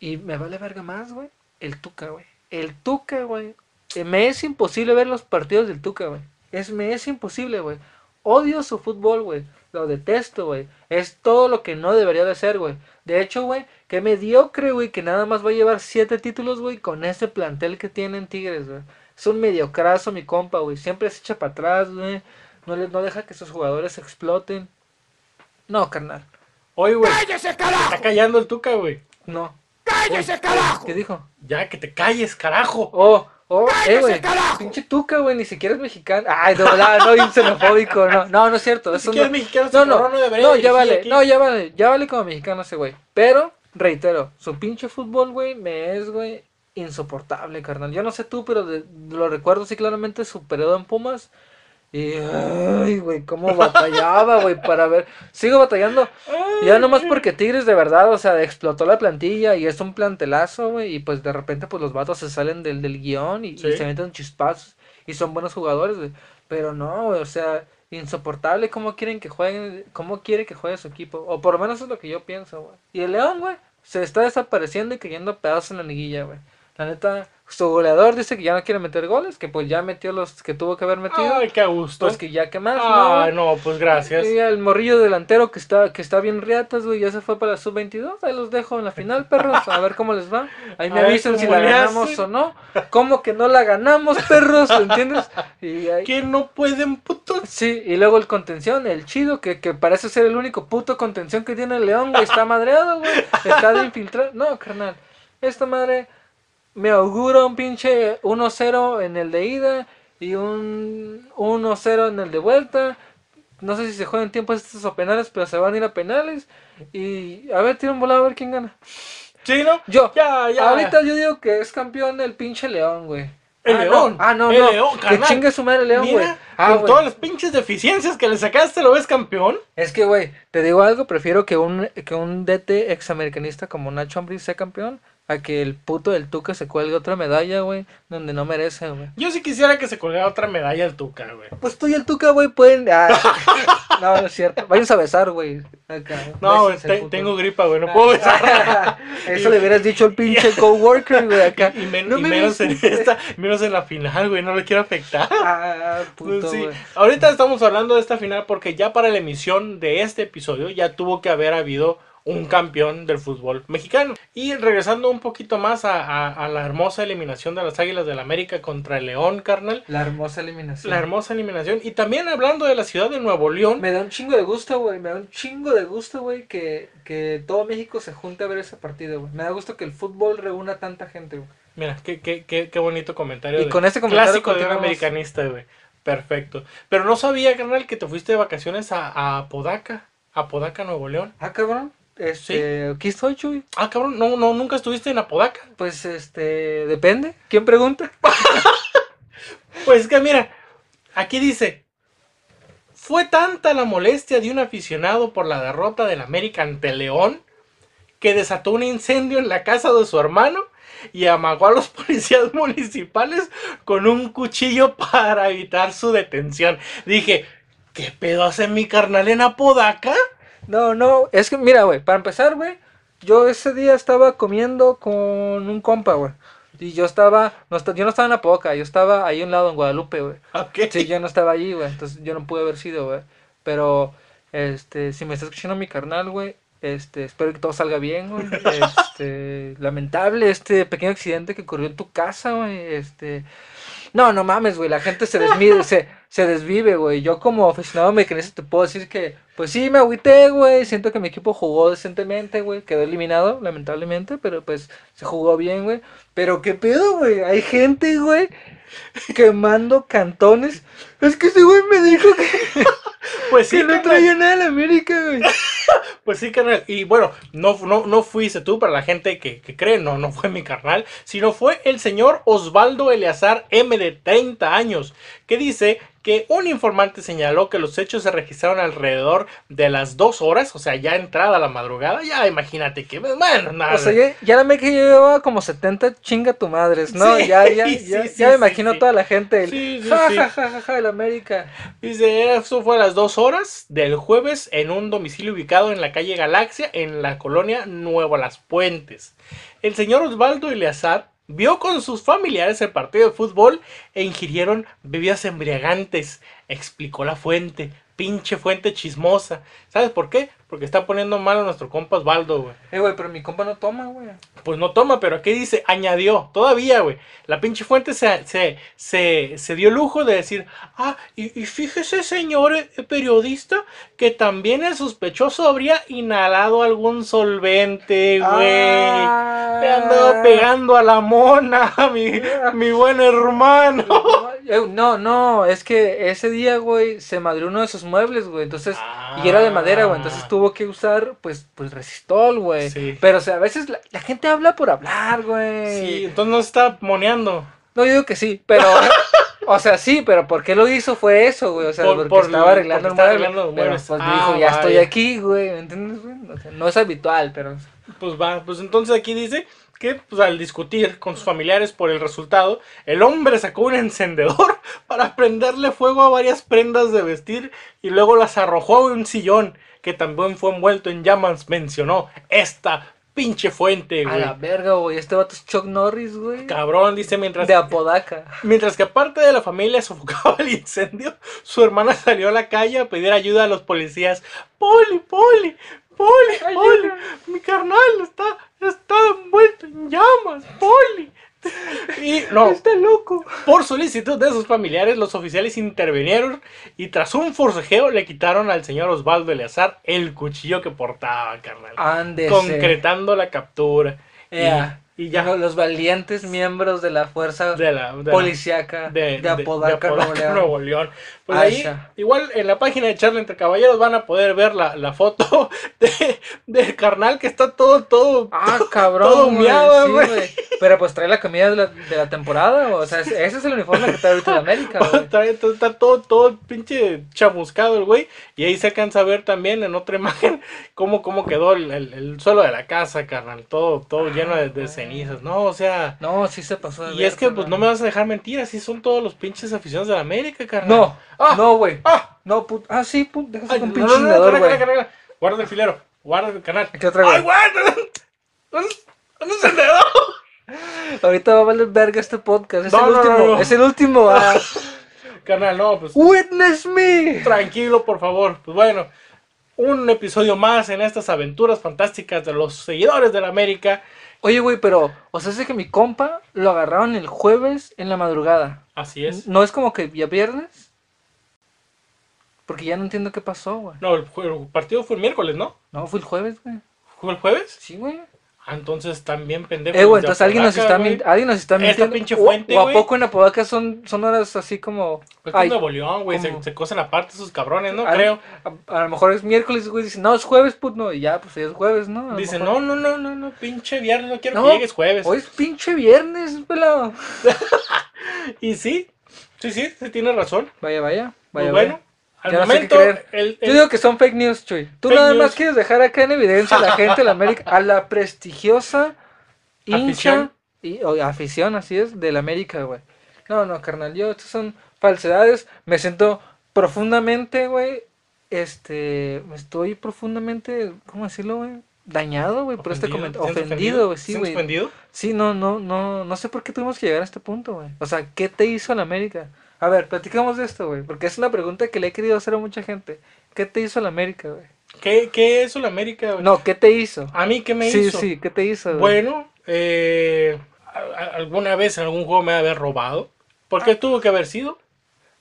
y me vale verga más, güey, el Tuca, güey, el Tuca, güey, Eh, me es imposible ver los partidos del Tuca, güey, es, me es imposible, güey, odio su fútbol, güey, lo detesto, güey, es todo lo que no debería de ser, güey, de hecho, güey, que mediocre, güey, que nada más va a llevar siete títulos, güey, con ese plantel que tienen Tigres, güey, es un mediocrazo, mi compa, güey, siempre se echa para atrás, güey, no, le, no deja que sus jugadores exploten, no, carnal, Oye, güey. Está callando el Tuca, güey. no. ¡Cállese, carajo! ¿Qué dijo? Ya, que te calles, carajo. Oh, oh, eh, güey. Pinche tuca, güey, ni siquiera es mexicano. Ay, no, no, no, xenofóbico, no, no, no es cierto. Eso siquiera no. es mexicano, no, no, no debería no, ya vale, aquí. no, ya vale, ya vale como mexicano ese güey. Pero, reitero, su pinche fútbol, güey, me es, güey, insoportable, carnal. Yo no sé tú, pero de- lo recuerdo sí claramente su periodo en Pumas. Y, ay, güey, cómo batallaba, güey, para ver. Sigo batallando. Ya nomás porque Tigres de verdad, o sea, explotó la plantilla y es un plantelazo, güey. Y pues de repente, pues los vatos se salen del, del guion y, se meten chispazos. Y son buenos jugadores, güey. Pero no, güey, o sea, insoportable cómo quieren que jueguen, cómo quiere que juegue su equipo. O por lo menos es lo que yo pienso, güey. Y el León, güey, se está desapareciendo y cayendo pedazos en la liguilla, güey. La neta, su goleador dice que ya no quiere meter goles, que pues ya metió los que tuvo que haber metido. Ay, qué gusto. pues que ya que más, ¿no, Ay, no, pues gracias. Y el morrillo delantero que está, que está bien riatas, güey, ya se fue para la sub-22. Ahí los dejo en la final, perros. A ver cómo les va. Ahí me A avisan si la ganamos hacen. o no. ¿Cómo que no la ganamos, perros? ¿Entiendes? Y ahí- Que no pueden, putos. Sí, y luego el contención, el chido, que, que parece ser el único puto contención que tiene el León, güey. Está madreado, güey. Está de infiltrar. No, carnal. Esta madre me augura un pinche 1-0 en el de ida y un 1-0 en el de vuelta. No sé si se juegan tiempos estos o penales, pero se van a ir a penales. Y a ver, tira un volado a ver quién gana. ¿Sí, no? Yo, Ya, ya. ahorita yo digo que es campeón el pinche León, güey. El Ah, León. No. Ah, no, el no. León, que chingue su madre el León, güey. Ah, con güey. todas las pinches deficiencias que le sacaste, ¿lo ves campeón? Es que, güey, te digo algo, prefiero que un, que un DT examericanista como Nacho Ambriz sea campeón a que el puto del Tuca se cuelgue otra medalla, güey, donde no merece, güey. Yo sí quisiera que se colgara otra medalla al Tuca, güey. Pues tú y el Tuca, güey, pueden... ah, no, no es cierto. Váyanse a besar, güey. Acá, No, güey, te- tengo gripa, güey, no puedo besar. Eso le hubieras dicho al pinche coworker, güey, acá. Y, men- No y me menos, en esta, menos en la final, güey, no le quiero afectar. Ah, puto, sí. Ahorita estamos hablando de esta final porque ya para la emisión de este episodio ya tuvo que haber habido un campeón del fútbol mexicano. Y regresando un poquito más a, a- a la hermosa eliminación de las Águilas del América contra el León, carnal. La hermosa eliminación. La hermosa eliminación. Y también hablando de la ciudad de Nuevo León. Me da un chingo de gusto, güey. Me da un chingo de gusto, güey, que, que todo México se junte a ver ese partido, güey. Me da gusto que el fútbol reúna tanta gente, güey. Mira, qué, qué, qué, qué bonito comentario. Y de- con este comentario Clásico de un americanista, güey. Perfecto. Pero no sabía, carnal, que te fuiste de vacaciones a, a Apodaca. A Apodaca, Nuevo León. Ah, cabrón. Este, aquí estoy, Chuy. Ah, cabrón, no, no, nunca estuviste en Apodaca. Pues, este, depende. ¿Quién pregunta? Pues que mira, aquí dice, fue tanta la molestia de un aficionado por la derrota del América ante León que desató un incendio en la casa de su hermano y amagó a los policías municipales con un cuchillo para evitar su detención. Dije, ¿qué pedo hace mi carnal en Apodaca? No, no, es que, mira, güey, para empezar, güey, yo ese día estaba comiendo con un compa, güey. Y yo estaba, no, yo no estaba en Apodaca, yo estaba ahí a un lado en Guadalupe, güey. Ok. Sí, yo no estaba allí, güey, entonces yo no pude haber sido, güey. Pero, este, si me está escuchando mi carnal, güey, este, espero que todo salga bien, güey. Este, lamentable este pequeño accidente que ocurrió en tu casa, güey, este... No, no mames, güey, la gente se desvive, se, se desvive, güey. Yo como aficionado americanista te puedo decir que, pues sí, me agüité, güey. Siento que mi equipo jugó decentemente, güey. Quedó eliminado, lamentablemente, pero pues se jugó bien, güey. Pero qué pedo, güey. Hay gente, güey, quemando cantones. Es que ese güey me dijo que, Pues sí, que no traía nada a la América, güey. Pues sí, carnal. Y bueno, no, no, no fuiste tú, para la gente que, que cree, no, no fue mi carnal, sino fue el señor Osvaldo Eleazar M de 30 años, que dice que un informante señaló que los hechos se registraron alrededor de las dos horas, o sea, ya entrada la madrugada, ya imagínate que, bueno, nada. O sea, ya, ya la América llevaba como 70 chinga tu madres, ¿no? Sí, ya, ya, sí, ya, sí, ya me imagino toda la gente. El, Sí, ja, ja, ja, ja, ja, el América. Dice, eso fue a las dos horas del jueves en un domicilio ubicado en la calle Galaxia, en la colonia Nueva Las Puentes. El señor Osvaldo Eleazar vio con sus familiares el partido de fútbol e ingirieron bebidas embriagantes, explicó la fuente. Pinche fuente chismosa. ¿Sabes por qué? Porque está poniendo mal a nuestro compa Osvaldo, güey. Eh, güey, pero mi compa no toma, güey. Pues no toma, pero aquí dice, añadió, todavía, güey. La pinche fuente se, se, se, se dio lujo de decir, ah, y, y fíjese, señor eh, periodista, que también el sospechoso habría inhalado algún solvente, güey. Ah. Le andaba pegando a la mona, mi, mi buen hermano. Eh, No, no, es que ese día, güey, se madrió uno de sus muebles, güey. Entonces, y era de madera, güey. Entonces tuvo que usar, pues, pues resistol, güey. Sí. Pero, o sea, a veces la, la gente habla por hablar, güey. Sí, entonces no se está moneando. No, yo digo que sí, pero. o sea, sí, pero ¿por qué lo hizo? Fue eso, güey. O sea, Por- porque por- estaba arreglando porque el estaba mueble. arreglando los pero, muebles. pues Ah, dijo, ya estoy aquí, güey. ¿Me entiendes, güey? O sea, no es habitual, pero. Pues va, pues entonces aquí dice que pues, al discutir con sus familiares por el resultado, el hombre sacó un encendedor para prenderle fuego a varias prendas de vestir y luego las arrojó a un sillón que también fue envuelto en llamas, mencionó esta pinche fuente, A güey. la verga, güey. Este vato es Chuck Norris, güey. Cabrón, dice mientras De Apodaca. Mientras que aparte de la familia sofocaba el incendio, su hermana salió a la calle a pedir ayuda a los policías. Poli, Poli, Poli, Poli, mi carnal está, está envuelto en llamas, Poli. Y no, Está loco. por solicitud de sus familiares, los oficiales intervinieron y tras un forcejeo le quitaron al señor Osvaldo Eleazar el cuchillo que portaba, carnal. Ándese. concretando la captura. Y- ya. Los, los valientes miembros de la fuerza de la, de policíaca de, Apodaca, Nuevo León. Nuevo León. Pues Ah, ahí, igual en la página de Charla entre Caballeros van a poder ver la, la foto de, del carnal que está todo, todo. Ah, cabrón. Todo güey, humeado, sí, güey. Pero pues trae la comida de la, de la temporada, o sea, es- ese es el uniforme que trae ahorita de América, güey. Está, todo, todo pinche chamuscado el güey. Y ahí se alcanza a ver también en otra imagen cómo, cómo quedó el, el- el suelo de la casa, carnal. Todo, todo lleno de, de cenizas, ¿no? O sea. No, sí se pasó. de Y es que pues no me vas a dejar mentir, así son todos los pinches aficionados de la América, carnal. No, Ah. no, güey. ¡Ah! No, put... Ah, sí, put... Déjase Ay, con no, pinche carnal, güey. Guarda el filero, guarda el canal. ¿Qué otra, güey? ¡Ay, güey! ¿Dónde dónde se le Ahorita va a valer verga este podcast. Es No, el no, último. no, no. Es el último. ah. Carnal, no, pues Witness me. tranquilo, por favor. Pues bueno, un episodio más en estas aventuras fantásticas de los seguidores de la América. Oye, güey, pero, o sea, es que mi compa lo agarraron el jueves en la madrugada. Así es. ¿No es como que ya viernes? Porque ya no entiendo qué pasó, güey. No, el, partido fue el miércoles, ¿no? No, fue el jueves, güey. ¿Fue el jueves? Sí, güey. Ah, entonces también pendejos. Eh, güey, entonces alguien nos está, güey. alguien nos está Esta mintiendo. pinche O- fuente, o, a güey. poco en Apodaca son, son horas así como... Pues ay, Nuevo León, güey. Se, se cosen aparte esos cabrones, ¿no? a, Creo. A, a lo mejor es miércoles, güey. Dice, no, es jueves, put, no. Y ya, pues ya es jueves, ¿no? A lo Dice, mejor- no, no, no, no, no, pinche viernes, no quiero No, que llegues jueves. Hoy es pinche viernes, pelado. Y sí, sí, sí, sí tiene razón. Vaya, vaya. Pues Vaya, bueno, vaya. Al Ya no sé momento, creer. el, Yo el- digo que son fake news, Chuy. Tú Fake nada más news. quieres dejar acá en evidencia a la gente de la América, a la prestigiosa hincha y o, afición, así es, de la América, güey. No, no, carnal, yo, estas son falsedades. Me siento profundamente, güey, este, me estoy profundamente, ¿cómo decirlo, güey? Dañado, güey, por este comentario. ¿te sientes Ofendido, güey, sí, ¿Te sientes güey. ofendido? Sí, no, no, no, no sé por qué tuvimos que llegar a este punto, güey. O sea, ¿qué te hizo la América? A ver, platicamos de esto, güey, porque es una pregunta que le he querido hacer a mucha gente. ¿Qué te hizo la América, güey? ¿Qué, ¿Qué es la América? güey? No, ¿qué te hizo? ¿A mí qué me sí, hizo? sí, ¿qué te hizo? güey? Bueno, eh, alguna vez en algún juego me haber robado. ¿Por qué tuvo que haber sido?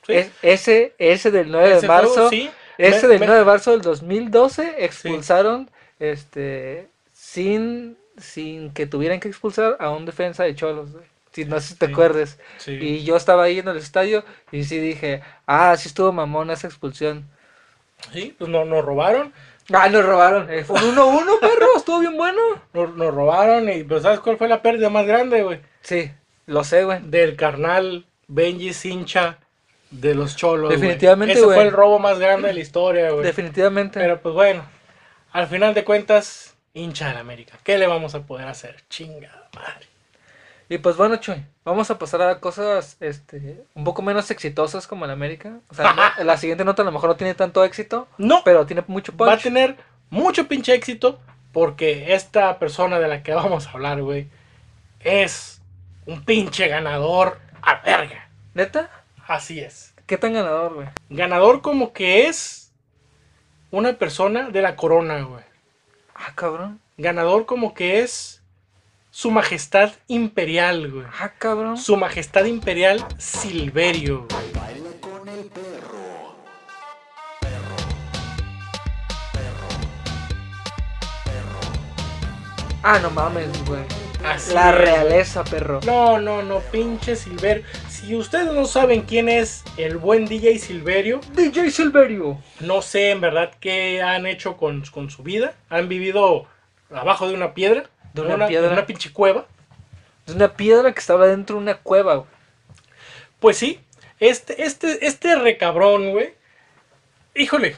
¿Sí? Es- ese, ese del 9 Ese de marzo, juego, sí. ese Me- del me- 9 de marzo del 2012 expulsaron, este, sin, sin que tuvieran que expulsar a un defensa de Cholos, güey. Si no sé si te Sí. acuerdas. Sí. Y yo estaba ahí en el estadio y sí dije, ah, sí estuvo mamón esa expulsión. Sí, pues no, nos robaron. Ah, nos robaron. Eh, fue un 1-1, perro, estuvo bien bueno. Nos, nos robaron y pues ¿sabes cuál fue la pérdida más grande, güey? Sí, lo sé, güey. Del carnal Benji Sincha de los cholos. güey. Definitivamente, Ese güey. fue el robo más grande de la historia, güey. Definitivamente. Pero pues bueno, al final de cuentas, hincha de la América. ¿Qué le vamos a poder hacer? Chingada madre. Y pues bueno, Chuy, vamos a pasar a cosas este, un poco menos exitosas como el América. O sea, no- la siguiente nota a lo mejor no tiene tanto éxito, No, pero tiene mucho punch. va a tener mucho pinche éxito porque esta persona de la que vamos a hablar, güey, es un pinche ganador a verga. ¿Neta? Así es. ¿Qué tan ganador, güey? Ganador como que es una persona de la corona, güey. Ah, cabrón. Ganador como que es su majestad imperial, güey. Ah, cabrón. Su majestad imperial Silverio, güey. Ah, no mames, güey. Así La es, realeza, perro. No, no, no, pinche Silverio. Si ustedes no saben quién es el buen DJ Silverio, DJ Silverio. no sé en verdad qué han hecho con, con su vida. Han vivido abajo de una piedra, De una piedra. en una pinche cueva. Es una piedra que estaba dentro de una cueva, güey. Pues sí, este, este, este recabrón, güey. Híjole,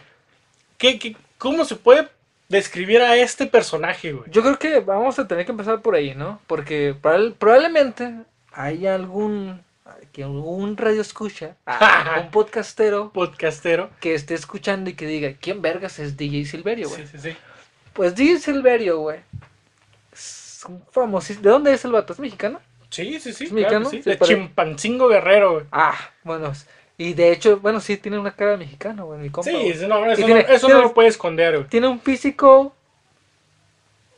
¿qué, qué, cómo se puede describir a este personaje, güey? Yo creo que vamos a tener que empezar por ahí, ¿no? Porque probable- probablemente hay algún que algún radio escucha, un podcastero Podcastero. que esté escuchando y que diga, ¿quién vergas es DJ Silverio, güey? Sí, sí, sí. Pues DJ Silverio, güey. Es un famosísimo. ¿De dónde es el vato? ¿Es mexicano? Sí, sí, sí. ¿Es claro mexicano? sí. Sí, De. Chimpancingo Guerrero, güey. Ah, bueno. Y de hecho, bueno, sí, tiene una cara de mexicano, güey, mi compa. Sí, güey. eso no, eso, tiene- no, eso tiene- no lo puede esconder, güey. Tiene un físico.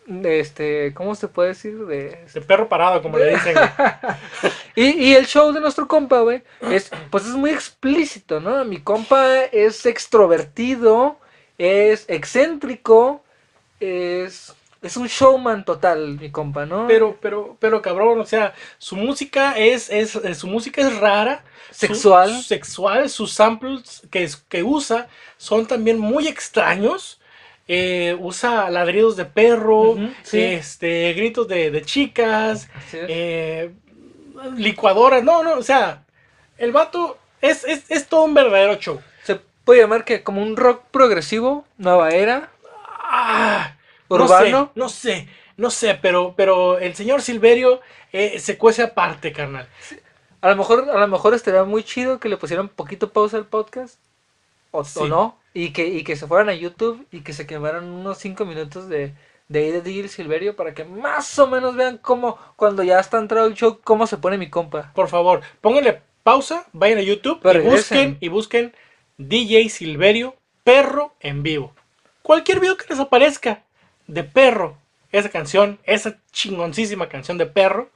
de Este, ¿cómo se puede decir? De, De perro parado, como le dicen. Y, y el show de nuestro compa, güey, es, pues es muy explícito, ¿no? Mi compa es extrovertido, es excéntrico, es es un showman total, mi compa, ¿no? Pero, pero, pero cabrón, o sea, su música es, es, es- su música es rara. Sexual. su- sexual, sus samples que, que usa son también muy extraños. Eh, usa ladridos de perro, sí. este, gritos de, de chicas, eh, licuadoras. No, no, o sea, el vato es, es, es todo un verdadero show. Se puede llamar que como un rock progresivo, nueva era, Ah, urbano. No sé, no sé, no sé, pero, pero el señor Silverio eh, se cuece aparte, carnal. A lo mejor, a lo mejor estaría muy chido que le pusieran poquito pausa al podcast. O, no. Y que, y que se fueran a YouTube y que se quemaran unos 5 minutos de, de ahí de DJ Silverio para que más o menos vean cómo, cuando ya está entrado el show, cómo se pone mi compa. Por favor, pónganle pausa, vayan a YouTube Pero y busquen, y busquen DJ Silverio Perro en vivo. Cualquier video que les aparezca de Perro, esa canción, esa chingoncísima canción de Perro,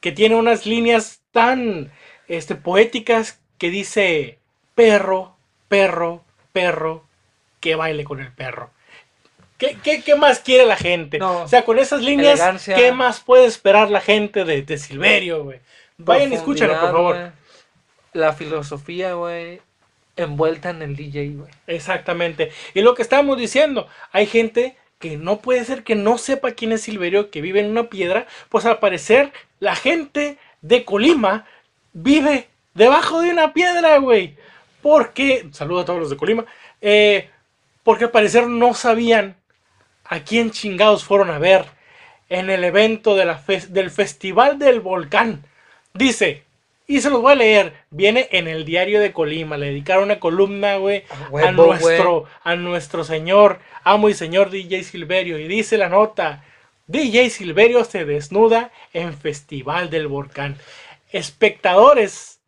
que tiene unas líneas tan este, poéticas que dice perro, perro, perro, que baile con el perro. ¿Qué, qué, qué más quiere la gente? No. O sea, con esas líneas, Elegancia. ¿qué más puede esperar la gente de, de Silverio, güey? Vayan y escúchenlo, por favor. La filosofía, güey, envuelta en el DJ, güey. Exactamente. Y lo que estábamos diciendo, hay gente que no puede ser que no sepa quién es Silverio, que vive en una piedra, pues al parecer la gente de Colima vive debajo de una piedra, güey. Porque, saludo a todos los de Colima, eh, porque al parecer no sabían a quién chingados fueron a ver en el evento de la del Festival del Volcán. Dice, y se los voy a leer, viene en el diario de Colima, le dedicaron una columna, güey, A nuestro, a nuestro señor, amo y señor DJ Silverio. Y dice la nota, DJ Silverio se desnuda en Festival del Volcán. Espectadores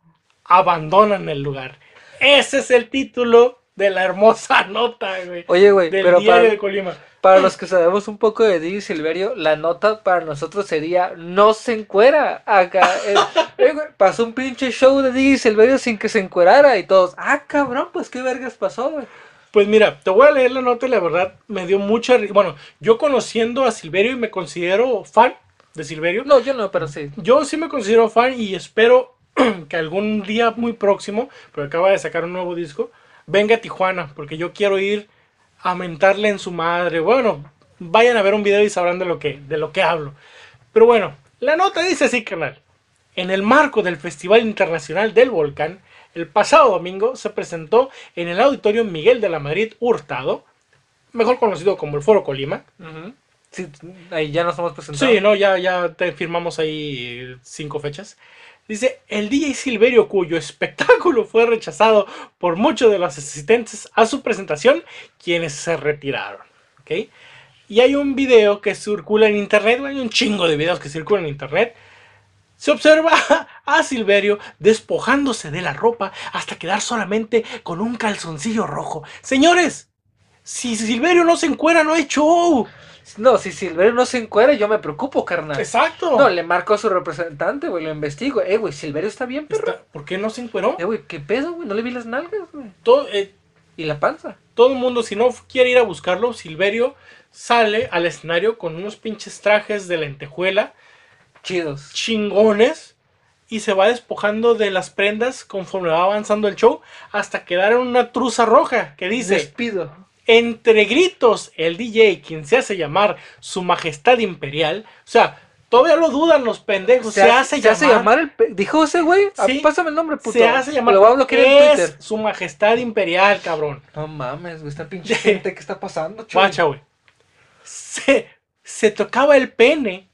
abandonan el lugar. Ese es el título de la hermosa nota, güey. Oye, güey, del pero diario para, de Colima. para los que sabemos un poco de DJ Silverio, la nota para nosotros sería no se encuera. Acá, eh, güey, pasó un pinche show de DJ Silverio sin que se encuerara y todos, ah, cabrón, pues qué vergas pasó, güey. Pues mira, te voy a leer la nota y la verdad me dio mucha... Bueno, yo conociendo a Silverio y me considero fan de Silverio. No, yo no, pero sí. Yo sí me considero fan y espero que algún día muy próximo, porque acaba de sacar un nuevo disco, venga a Tijuana, porque yo quiero ir a mentarle en su madre. Bueno, vayan a ver un video y sabrán de lo que, de lo que hablo. Pero bueno, la nota dice así, canal. En el marco del Festival Internacional del Volcán, el pasado domingo se presentó en el Auditorio Miguel de la Madrid Hurtado, mejor conocido como el Foro Colima. Sí, ahí ya nos hemos presentado. Sí, no, ya, ya te firmamos ahí cinco fechas. Dice, el DJ Silverio, cuyo espectáculo fue rechazado por muchos de los asistentes a su presentación, quienes se retiraron. ¿ok? Y hay un video que circula en internet, hay un chingo de videos que circulan en internet. Se observa a Silverio despojándose de la ropa hasta quedar solamente con un calzoncillo rojo. Señores, si Silverio no se encuera, no hay show. No, si Silverio no se encuera, yo me preocupo, carnal. Exacto. No, le marco a su representante, güey, lo investigo. Eh, güey, Silverio está bien, perro. Está- ¿Por qué no se encueró? Eh, güey, ¿qué pedo, güey? No le vi las nalgas, güey. Todo, eh, Y la panza. todo el mundo, si no quiere ir a buscarlo, Silverio sale al escenario con unos pinches trajes de lentejuela Chidos. chingones y se va despojando de las prendas conforme va avanzando el show hasta quedar en una truza roja que dice, Despido. Entre gritos, el DJ, quien se hace llamar Su Majestad Imperial, o sea, todavía lo dudan los pendejos, se, hace, se hace llamar el... Dijo ese güey. Ah, Sí. Pásame el nombre, puto. se hace llamar, Lo voy a bloquear en Twitter. Su Majestad Imperial, cabrón. No mames, güey, esta pinche gente, ¿qué está pasando, chuy? Guacha, güey. Se, se tocaba el pene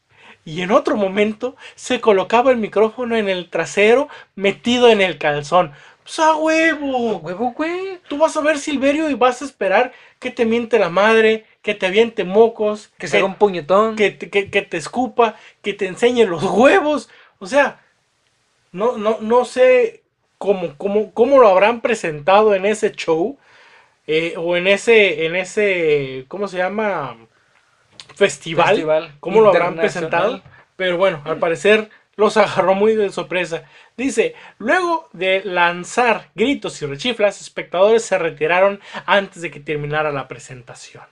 y en otro momento se colocaba el micrófono en el trasero metido en el calzón. Pues a huevo. Huevo, güey. Tú vas a ver Silverio y vas a esperar que te miente la madre, que te aviente mocos, Que se haga un puñetón. que, te- que- que te escupa, que te enseñe los huevos. O sea, no, no, no sé cómo, cómo, cómo lo habrán presentado en ese show. eh, o en ese, en ese, ¿cómo se llama? Festival. Festival ¿Cómo lo habrán presentado? Pero bueno, al parecer los agarró muy de sorpresa. Dice, luego de lanzar gritos y rechiflas, espectadores se retiraron antes de que terminara la presentación.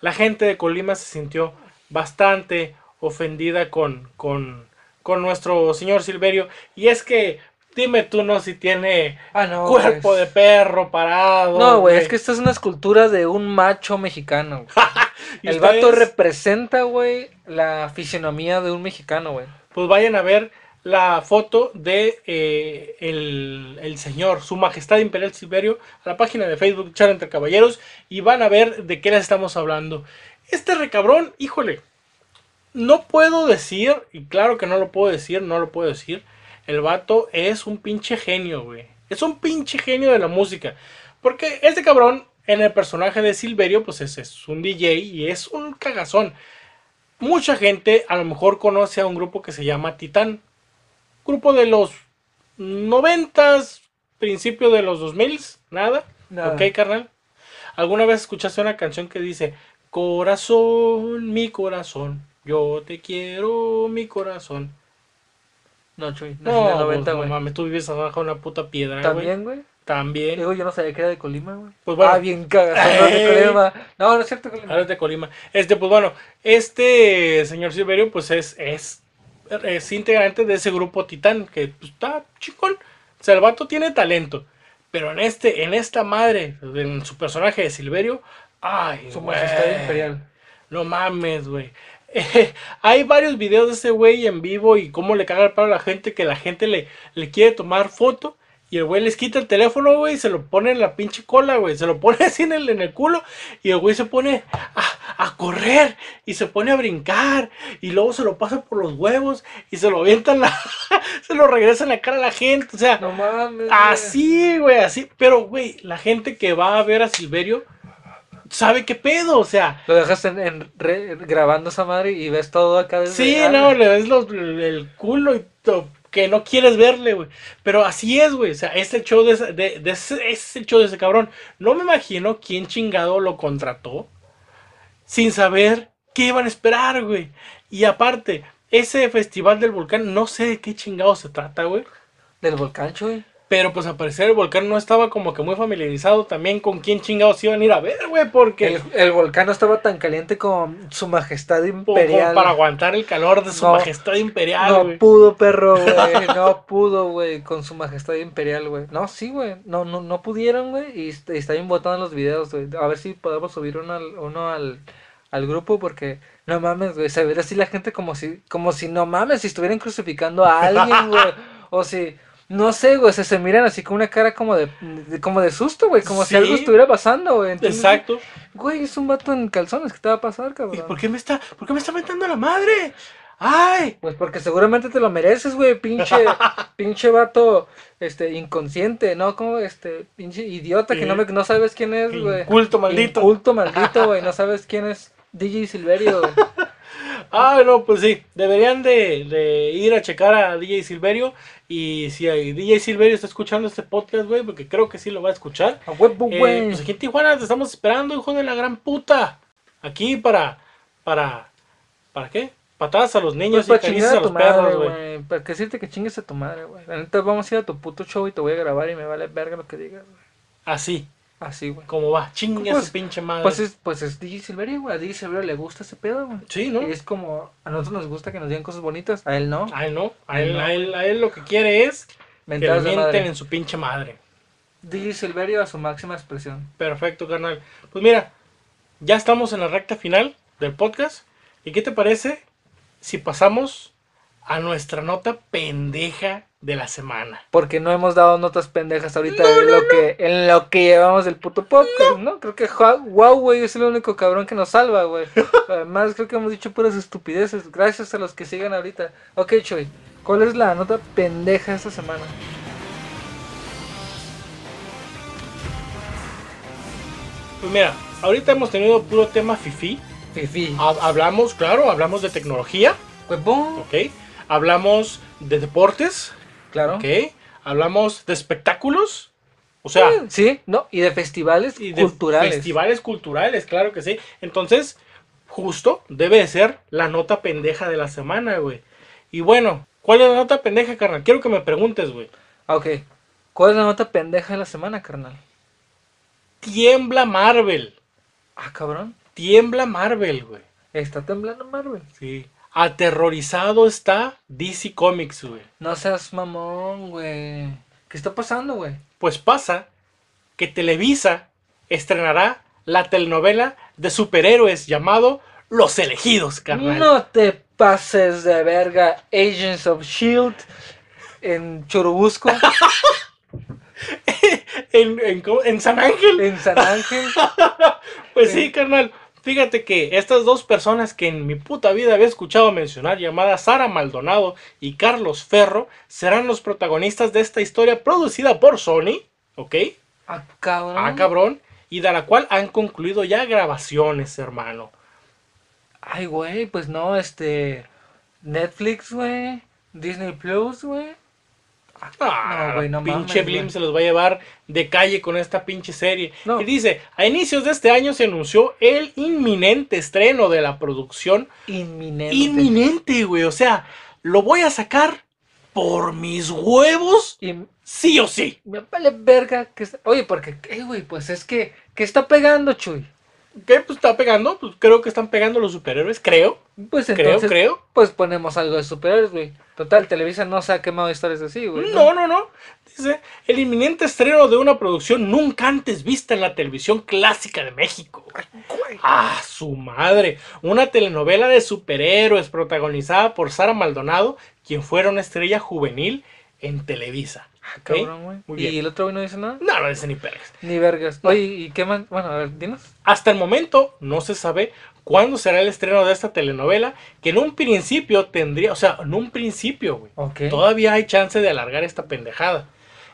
la gente de Colima se sintió bastante ofendida con, con, con nuestro señor Silverio. Y es que, dime tú, ¿no? Si tiene Ah, no. cuerpo pues. de perro parado. No, güey, es que esta es una escultura de un macho mexicano. güey. ¿Y El vato ustedes? representa, güey, la fisionomía de un mexicano, güey. Pues vayan a ver la foto de eh, el, el señor, su majestad imperial Silverio, a la página de Facebook Char entre Caballeros y van a ver de qué les estamos hablando. Este recabrón, híjole, no puedo decir, y claro que no lo puedo decir, no lo puedo decir, el vato es un pinche genio. Es un pinche genio de la música. Porque este cabrón, en el personaje de Silverio, pues es, es un DJ y es un cagazón. Mucha gente a lo mejor conoce a un grupo que se llama Titán. Grupo de los noventas, principio de los 2000, nada. Nada. Ok, carnal. ¿Alguna vez escuchaste una canción que dice, corazón, mi corazón, yo te quiero, mi corazón? No, Chuy, no, No, en el pues, 90, no mames, tú vives abajo de una puta piedra. También, güey. También. Digo, yo no sabía que era de Colima, güey. Pues bueno. Ah, bien cagazón de. Colima. No, no es cierto, Colima. Ahora es de Colima. Este, pues bueno, este señor Silverio, pues es, es, es integrante de ese grupo Titán, que pues, está chicón. O sea, el vato tiene talento. Pero en este, en esta madre, en su personaje de Silverio, ay, Su majestad imperial. No mames, güey. Eh, hay varios videos de ese güey en vivo y cómo le caga el palo a la gente, que la gente le, le quiere tomar foto y el güey les quita el teléfono, güey, y se lo pone en la pinche cola, güey. Se lo pone así en el, en el culo y el güey se pone a, a correr y se pone a brincar y luego se lo pasa por los huevos y se lo avientan la... se lo regresa en la cara a la gente. O sea, No mames. Así, güey, así. Pero, güey, la gente que va a ver a Silverio sabe qué pedo, o sea. Lo dejas en, en re- grabando esa madre y ves todo acá desde Sí, no, le ves los- el culo y to- que no quieres verle, güey. Pero así es, güey. O sea, este show de, ese- ese, ese show de ese cabrón. No me imagino quién chingado lo contrató sin saber qué iban a esperar, güey. Y aparte, ese festival del volcán, no sé de qué chingado se trata, güey. Del volcán, Chuy. Pero pues al parecer el volcán no estaba como que muy familiarizado también con quién chingados iban a ir a ver, güey, porque El, el volcán no estaba tan caliente como su majestad imperial. para aguantar el calor de su No, majestad imperial, No pudo, perro, güey. No pudo, güey, con su majestad imperial, güey. No, sí, güey. No, no, no pudieron, güey. Y, est- y está bien botando los videos, güey. A ver si podemos subir uno al, uno al, al grupo porque no mames, güey. Se ve así la gente como si, como si no mames, si estuvieran crucificando a alguien, güey. O si, no sé, güey, se, se miran así con una cara como de, de- como de susto, güey. Como Sí. si algo estuviera pasando, güey. Entonces, Exacto. Güey, es un vato en calzones. ¿Qué te va a pasar, ¿Y cabrón? por qué me está, por qué me está metiendo la madre? ¡Ay! Pues porque seguramente te lo mereces, güey, pinche, pinche vato, este, inconsciente, ¿no? Como, este, pinche idiota que no, me, no sabes quién es, güey. Inculto maldito. Inculto maldito, güey, no sabes quién es DJ Silverio, güey. Ah, no, pues sí, deberían de, de ir a checar a DJ Silverio y si hay DJ Silverio está escuchando este podcast, güey, porque creo que sí lo va a escuchar. A huevo, Eh, güey. pues aquí en Tijuana te estamos esperando, hijo de la gran puta. Aquí para, para, ¿para qué? Patadas a los niños Pues y caricias a a los perros, madre, güey. Para que decirte que chingues a tu madre, güey. La neta, vamos a ir a tu puto show y te voy a grabar y me vale verga lo que digas, güey. Así, Así, güey. como va, chingue Pues- su pinche madre. Pues es, pues es DJ Silverio, güey. A DJ Silverio le gusta ese pedo, güey. sí, ¿no? Y es como, a nosotros nos gusta que nos digan cosas bonitas, a él no. A él no, a él, No. a él, a él lo que quiere es que le mienten en su pinche madre. DJ Silverio a su máxima expresión. Perfecto, carnal. Pues mira, ya estamos en la recta final del podcast. ¿Y qué te parece si pasamos a nuestra nota pendeja de la semana? Porque no hemos dado notas pendejas ahorita en, lo Que, en lo que llevamos del puto podcast, ¿no? Creo que güey, es el único cabrón que nos salva, güey. Además, creo que hemos dicho puras estupideces. Gracias a los que sigan ahorita. Ok, Choy, ¿cuál es la nota pendeja esta semana? Pues mira, ahorita hemos tenido puro tema fifi. Fifi. Ha- Hablamos, claro, hablamos de tecnología, Huevón. ¿ok? Hablamos de deportes, Claro. ¿ok? Hablamos de espectáculos, o sea, Eh, Sí, no, y de festivales y de culturales. festivales culturales, claro que sí. Entonces, justo debe de ser la nota pendeja de la semana, güey. Y bueno, ¿cuál es la nota pendeja, carnal? Quiero que me preguntes, güey. Ah, Ok. ¿Cuál es la nota pendeja de la semana, carnal? Tiembla Marvel. Ah, cabrón. Tiembla Marvel, güey. Está temblando Marvel. Sí. Aterrorizado está DC Comics, güey. No seas mamón, güey. ¿Qué está pasando, güey? Pues pasa que Televisa estrenará la telenovela de superhéroes llamado Los Elegidos, carnal. No te pases de verga, Agents of Shield en Churubusco, En, en San Ángel. en San Ángel. Pues sí, carnal. Fíjate que estas dos personas que en mi puta vida había escuchado mencionar, llamadas Sara Maldonado y Carlos Ferro, serán los protagonistas de esta historia producida por Sony, ¿ok? Ah, cabrón. Ah, cabrón. Y de la cual han concluido ya grabaciones, hermano. Ay, güey, pues no, este. Netflix, güey. Disney Plus, güey. Ah, No, güey, no pinche mames, Blim güey. se los va a llevar de calle con esta pinche serie. No. Y dice, a inicios de este año se anunció el inminente estreno de la producción. Inminente. Inminente, güey. O sea, lo voy a sacar por mis huevos, sí o sí. me vale verga que. Oye, porque, eh, güey, pues es que. ¿Qué está pegando, Chuy? ¿Qué? Pues está pegando. Pues creo que están pegando los superhéroes, creo. Pues Creo, entonces. creo. Pues ponemos algo de superhéroes, güey. Total, Televisa no se ha quemado historias así, güey. No, no, no. Dice, el inminente estreno de una producción nunca antes vista en la televisión clásica de México. Ah, su madre. Una telenovela de superhéroes protagonizada por Sara Maldonado, quien fuera una estrella juvenil en Televisa. ¿Ok? Cabrón, güey. Muy ¿Y el otro güey no dice nada? No, no dice ni pegas. Ni vergas. Oye, ¿y qué más? Bueno, a ver, dinos. Hasta el momento no se sabe cuándo será el estreno de esta telenovela, que en un principio tendría, o sea, en un principio, güey. Todavía hay chance de alargar esta pendejada.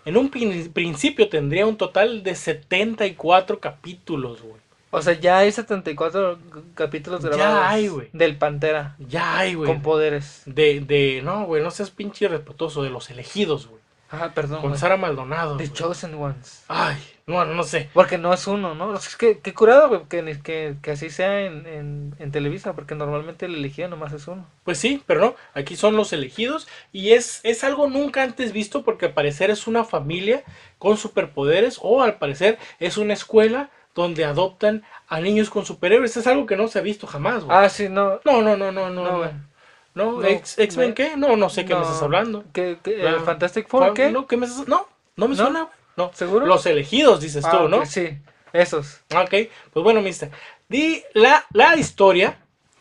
En un prin- principio tendría un total de 74 capítulos, güey. O sea, ya hay 74 capítulos Ya grabados. hay, güey. Del Pantera. Ya hay, güey. Con poderes. De, de, no, güey, no seas pinche respetuoso, de los elegidos, güey. Ah, perdón. Con güey. Sara Maldonado. The güey. Chosen Ones. Ay, no, no sé. Porque no es uno, ¿no? Es que, qué curado, güey, que, que, que así sea en, en, en Televisa, porque normalmente el elegido nomás es uno. Pues sí, pero no, aquí son los elegidos y es, es algo nunca antes visto porque al parecer es una familia con superpoderes o al parecer es una escuela donde adoptan a niños con superhéroes. Es algo que no se ha visto jamás, güey. Ah, sí, no. No, no, no, no, no. No, No. No, No, ¿X-Men me- qué? No, no sé qué me No. estás hablando. ¿Qué, qué, Ah, ¿El Fantastic Four qué? No, ¿qué me estás- No, no me ¿No? suena. No. ¿Seguro? Los elegidos, dices Ah, tú, ¿no? Sí, esos. Ok, pues bueno, mister. Di, la, la historia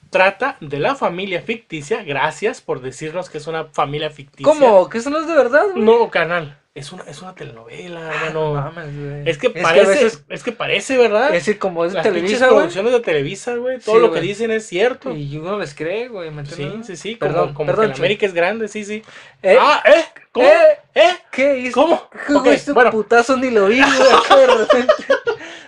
trata de la familia ficticia. Gracias por decirnos que es una familia ficticia. ¿Cómo? ¿Que son los de verdad? No, canal. Es una, es una telenovela, Ah, hermano. no mames, güey. es que a parece, veces- es que parece, ¿verdad? es decir, como es de Las pinches Televisa, güey. producciones de Televisa, güey. Todo Sí, lo que güey. dicen es cierto. Y uno les cree, güey. ¿me Sí, sí, sí. Perdón, como como perdón, que la. América es grande, sí, sí. ¿Eh? Ah, ¿eh? ¿Cómo? ¿Eh? ¿Eh? ¿Qué hizo? ¿Cómo? ¿Qué, Ok, güey, este bueno. putazo ni lo vi, güey. de repente.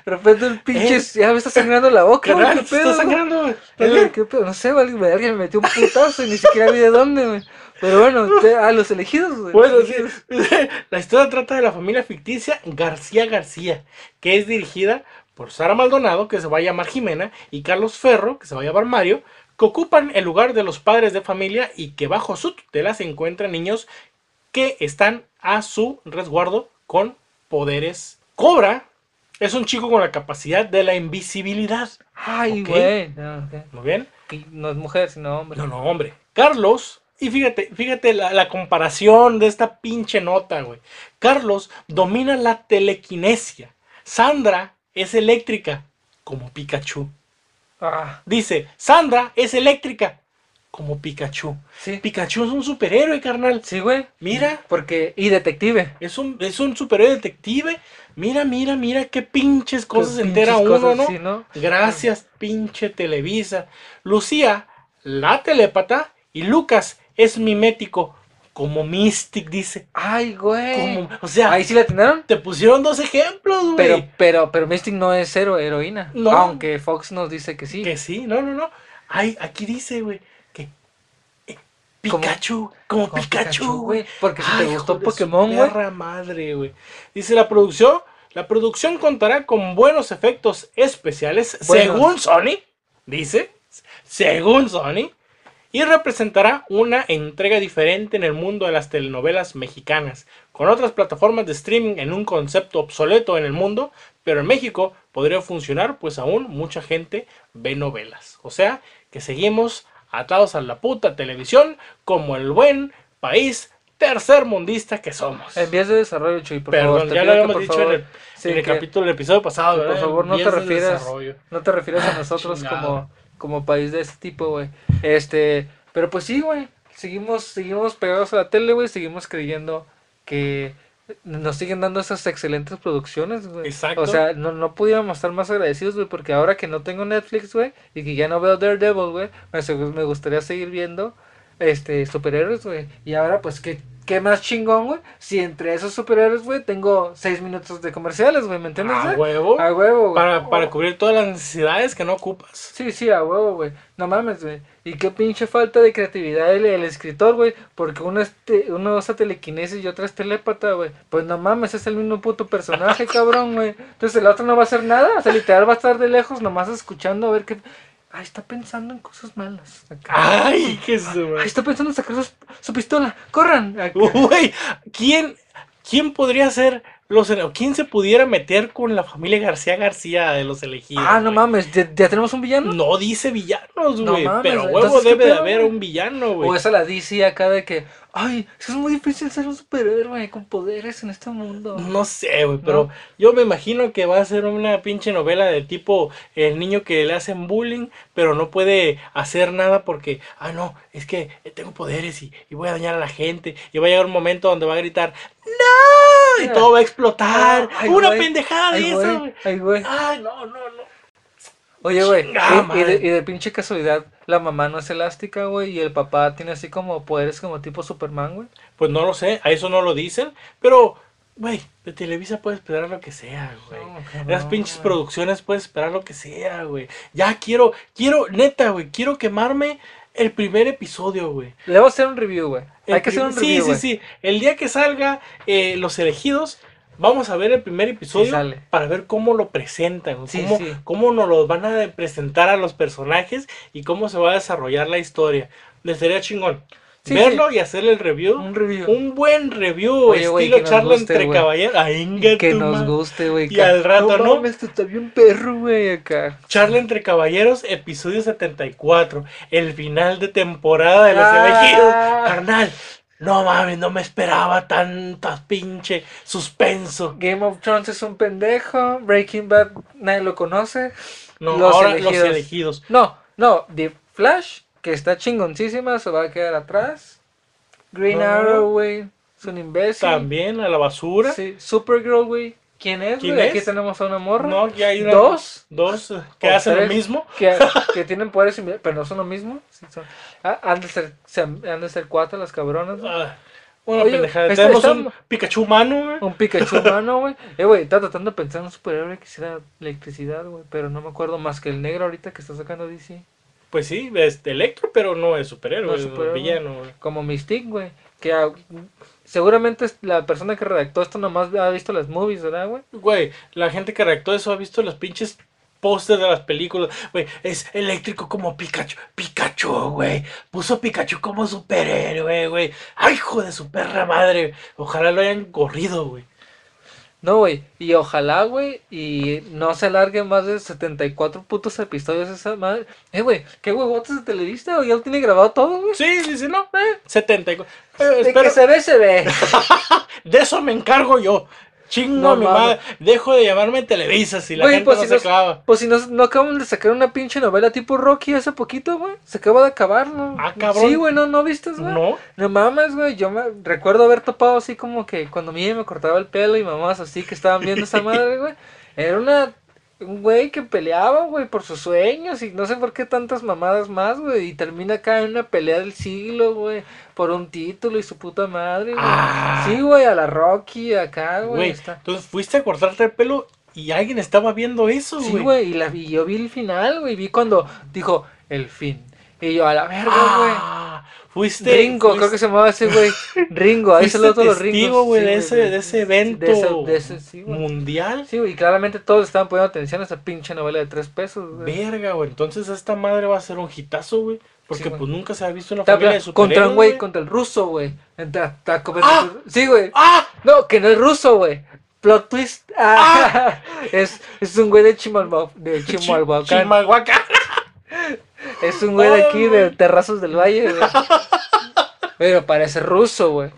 De repente el pinche. ¿Eh? Ya me está sangrando la boca, güey. ¿Qué se pedo? está sangrando, güey. Güey, ¿Qué pedo? No sé, güey, alguien me metió un putazo y ni siquiera vi de dónde, güey. Pero bueno, te- a los elegidos. Bueno, los sí. La historia trata de la familia ficticia García García, que es dirigida por Sara Maldonado, que se va a llamar Jimena, y Carlos Ferro, que se va a llamar Mario, que ocupan el lugar de los padres de familia y que bajo su tutela se encuentran niños que están a su resguardo con poderes. Cobra es un chico con la capacidad de la invisibilidad. Ay, güey. No, ok. Muy bien. Que no es mujer, sino hombre. No, no, hombre. Carlos, y fíjate, fíjate la, la comparación de esta pinche nota, güey. Carlos domina la telequinesia. Sandra es eléctrica, como Pikachu. Ah, Dice, Sandra es eléctrica, como Pikachu. sí. Pikachu es un superhéroe, carnal. Sí, güey. Mira. Porque. Y detective. Es un, es un superhéroe detective. Mira, mira, mira qué pinches cosas se entera uno, cosas, ¿no? sí, ¿no? Gracias, pinche Televisa. Lucía, la telépata, y Lucas es mimético, como Mystic dice. Ay, güey. Como, o sea, Ahí sí la atinaron. te pusieron dos ejemplos, güey. Pero, pero, pero Mystic no es cero heroína. No. Aunque Fox nos dice que sí. Que sí, no, no, no. Ay, aquí dice, güey, que eh, Pikachu, como, como Pikachu, güey. Porque si te gustó Pokémon, güey. madre, güey. Dice la producción, la producción contará con buenos efectos especiales, según Sony, dice, según Sony, y representará una entrega diferente en el mundo de las telenovelas mexicanas, con otras plataformas de streaming en un concepto obsoleto en el mundo, pero en México podría funcionar pues aún mucha gente ve novelas. O sea, que seguimos atados a la puta televisión como el buen país tercermundista que somos. En vías de desarrollo, Chuy, por Perdón, favor. ya lo habíamos dicho favor, en el, sí, en el que, capítulo, el episodio pasado, Por favor, no te de desarrollo. no te refieras a nosotros como, como país de este tipo, güey. Este, pero pues sí, güey. Seguimos, seguimos pegados a la tele, güey. Seguimos creyendo que nos siguen dando esas excelentes producciones, güey. Exacto. O sea, no, no pudiéramos estar más agradecidos, güey, porque ahora que no tengo Netflix, güey, y que ya no veo Daredevil, güey, me, me gustaría seguir viendo este superhéroes, güey. Y ahora, pues, ¿qué, qué más chingón, güey? Si entre esos superhéroes, güey, tengo seis minutos de comerciales, güey, ¿me entiendes? A huevo. A huevo, güey. Para, para cubrir todas las necesidades que no ocupas. Sí, sí, a huevo, güey. No mames, güey. Y qué pinche falta de creatividad el, el escritor, güey. Porque uno, es te- uno usa telequinesis y otro es telépata, güey. Pues no mames, es el mismo puto personaje, cabrón, güey. Entonces el otro no va a hacer nada. O sea, literal va a estar de lejos nomás escuchando a ver qué... Ay, está pensando en cosas malas. Acá. Ay, qué su Ay, está pensando en sacar su, su pistola. ¡Corran! Acá. Güey, ¿quién, ¿quién podría ser los ¿Quién se pudiera meter con la familia García García de los elegidos? Ah, no mames, ¿ya, ya tenemos un villano? No dice villanos, No güey. mames, pero huevo Entonces, ¿qué debe de haber un villano, O güey. esa la DC acá de que, ay, es muy difícil ser un superhéroe con poderes en este mundo. No sé, güey, pero yo me imagino que va a ser una pinche novela de tipo el niño que le hacen bullying, pero no puede hacer nada porque, ah, no, es que tengo poderes y, y voy a dañar a la gente. Y va a llegar un momento donde va a gritar, ¡No! Y todo va a explotar. Ay, una pendejada de eso, güey. ay, güey. Ay, no, no, no. Oye, güey, y, y de, y de pinche casualidad, la mamá no es elástica, güey, y el papá tiene así como poderes como tipo Superman, güey. Pues no lo sé, a eso no lo dicen, pero, güey, de Televisa puedes esperar lo que sea, güey. No, Las pinches producciones puedes esperar lo que sea, güey. Ya quiero, quiero, neta, güey, quiero quemarme el primer episodio, güey. Le voy a hacer un review, güey. Hay que hacer un review, Sí, sí, sí. El día que salga eh, Los Elegidos, vamos a ver el primer episodio para ver cómo lo presentan, Sí, cómo, sí. cómo nos lo van a presentar a los personajes y cómo se va a desarrollar la historia. Les sería chingón. Verlo y hacerle el review. Un review. Un buen review, Oye, estilo charla guste, entre güey. caballeros. Ay, que nos madre. guste, güey. Y al rato, ¿no? mames, tú está bien perro, güey, acá. Charla entre caballeros, episodio 74. El final de temporada de los Ah. elegidos. Carnal, no mames, no me esperaba tanta pinche suspenso. Game of Thrones es un pendejo. Breaking Bad, nadie lo conoce. No, Los ahora elegidos. los elegidos. No, no, The Flash, que está chingoncísima, se va a quedar atrás. Green No. Arrow, güey, es un imbécil. También a la basura. Sí, Supergirl, güey. ¿Quién es. Aquí tenemos a una morra. No, ya hay una- Dos. Dos eh, que hacen lo mismo. Que, que tienen poderes similares, pero no son lo mismo. Sí, son- ah, han, de ser, se han, de ser cuatro las cabronas. güey. Ah, una Oye, pendejada. está- Tenemos un Pikachu humano, güey. Un Pikachu humano, güey. Eh, güey, estaba tratando de pensar en un superhéroe que hiciera electricidad, güey. Pero no me acuerdo más que el negro ahorita que está sacando DC. Pues sí, es de Electro, pero no es superhéroe, No es superhéroe. villano, güey. Como Mystique, güey. Que seguramente la persona que redactó esto nomás ha visto las movies, ¿verdad, güey? Güey, la gente que redactó eso ha visto los pinches pósters de las películas. Güey, es eléctrico como Pikachu. Pikachu, güey. Puso Pikachu como superhéroe, güey. Ay, hijo de su perra madre. Ojalá lo hayan corrido, güey. No, güey. Y ojalá, güey. Y no se alargue más de 74 putos episodios esa madre. Eh, güey. ¿Qué huevotes de Televista? güey? Ya lo tiene grabado todo, güey. Sí, sí, sí, no. Eh, 74. Eh, De espero- que se ve, se ve. de eso me encargo yo. Chingo No mi madre. Dejo de llamarme Televisa si la gente pues no si se nos- clava. Pues si no, no acaban de sacar una pinche novela tipo Rocky hace poquito, güey. Se acaba de acabar, ¿no? Ah, cabrón. Sí, güey, ¿no, no viste, güey? No. No mames, güey. Yo me recuerdo haber topado así como que cuando mi me cortaba el pelo y mamás así que estaban viendo esa madre, güey. Era una un güey que peleaba, güey, por sus sueños y no sé por qué tantas mamadas más, güey. Y termina acá en una pelea del siglo, güey, por un título y su puta madre, güey. Ah. Sí, güey, a la Rocky, acá, güey. Güey, está. entonces fuiste a cortarte el pelo y alguien estaba viendo eso, Sí, güey. güey, y, la vi- yo vi el final, güey, vi cuando dijo el fin. Y yo, a la verga, güey. Ah, fuiste. Ringo, creo que se llamaba ese güey. Ringo, ahí saludos a los testigo, Ringos. güey, Sí, de, güey, ese, de ese evento de ese- de ese- sí, güey. mundial. Sí, güey, y claramente todos estaban poniendo atención a esa pinche novela de tres pesos, güey. Verga, güey. Entonces esta madre va a ser un hitazo, güey. Porque Sí, güey. pues nunca se ha visto una Estaba familia de peleando contra un superhéroes, güey, contra el ruso, güey. Entra- está ¡Ah! Sí, güey. ¡Ah! No, que no es ruso, güey. Plot twist. Ah, es, es un güey de Chimalhuacán. De Chimalhuacán. Chimalhuacán. Es un güey de aquí, de. Terrazos del Valle, güey. Pero parece ruso, güey.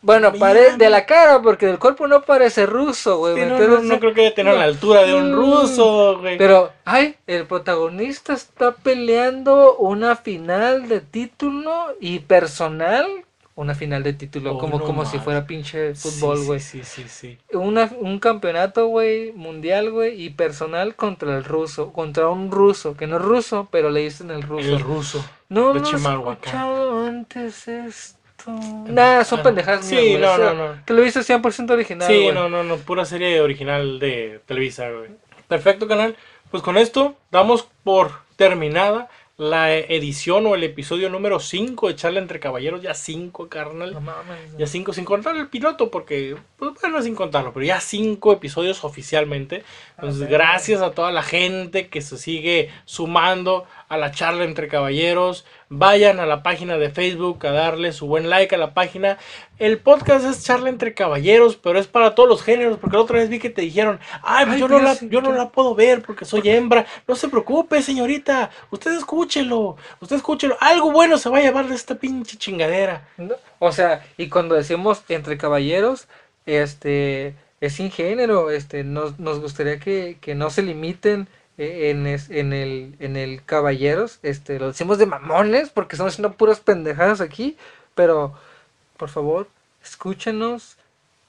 Bueno, pare de la cara, porque del cuerpo no parece ruso, güey. Sí, ¿me no, entiendes? no, no creo que haya tenido la altura de un Mm. ruso, güey. Pero, ay, el protagonista está peleando una final de título y personal. Una final de título, Oh, como, no como si fuera pinche fútbol, güey. Sí, sí, sí. Una, un campeonato, güey, mundial, güey, y personal contra el ruso. Contra un ruso, que no es ruso, pero le dicen el ruso. El ruso. No, no escuchado antes esto. Nah, son Ah, pendejadas sí, mías, no, o sea, no, no. Que lo viste 100% original, Sí, güey. no, no, no, pura serie original de Televisa, güey. Perfecto, canal. Pues con esto damos por terminada la edición o el episodio número 5 de Charla entre Caballeros. Ya 5, carnal. No mames. Ya 5 sin contar el piloto, porque, pues bueno, sin contarlo, pero ya 5 episodios oficialmente. Entonces, gracias a toda la gente que se sigue sumando a la charla entre caballeros. Vayan a la página de Facebook a darle su buen like a la página. El podcast es charla entre caballeros, pero es para todos los géneros, porque la otra vez vi que te dijeron, ay, pues Ay, yo, no la, yo no la puedo ver porque soy hembra. No se preocupe, señorita. Usted escúchelo. Usted escúchelo. Algo bueno se va a llevar de esta pinche chingadera. No, O sea, y cuando decimos entre caballeros, este, es sin género, este, nos, nos gustaría que, que no se limiten en, es- en, el, en el caballeros, este, lo decimos de mamones, porque estamos haciendo puras pendejadas aquí, pero, por favor, escúchenos,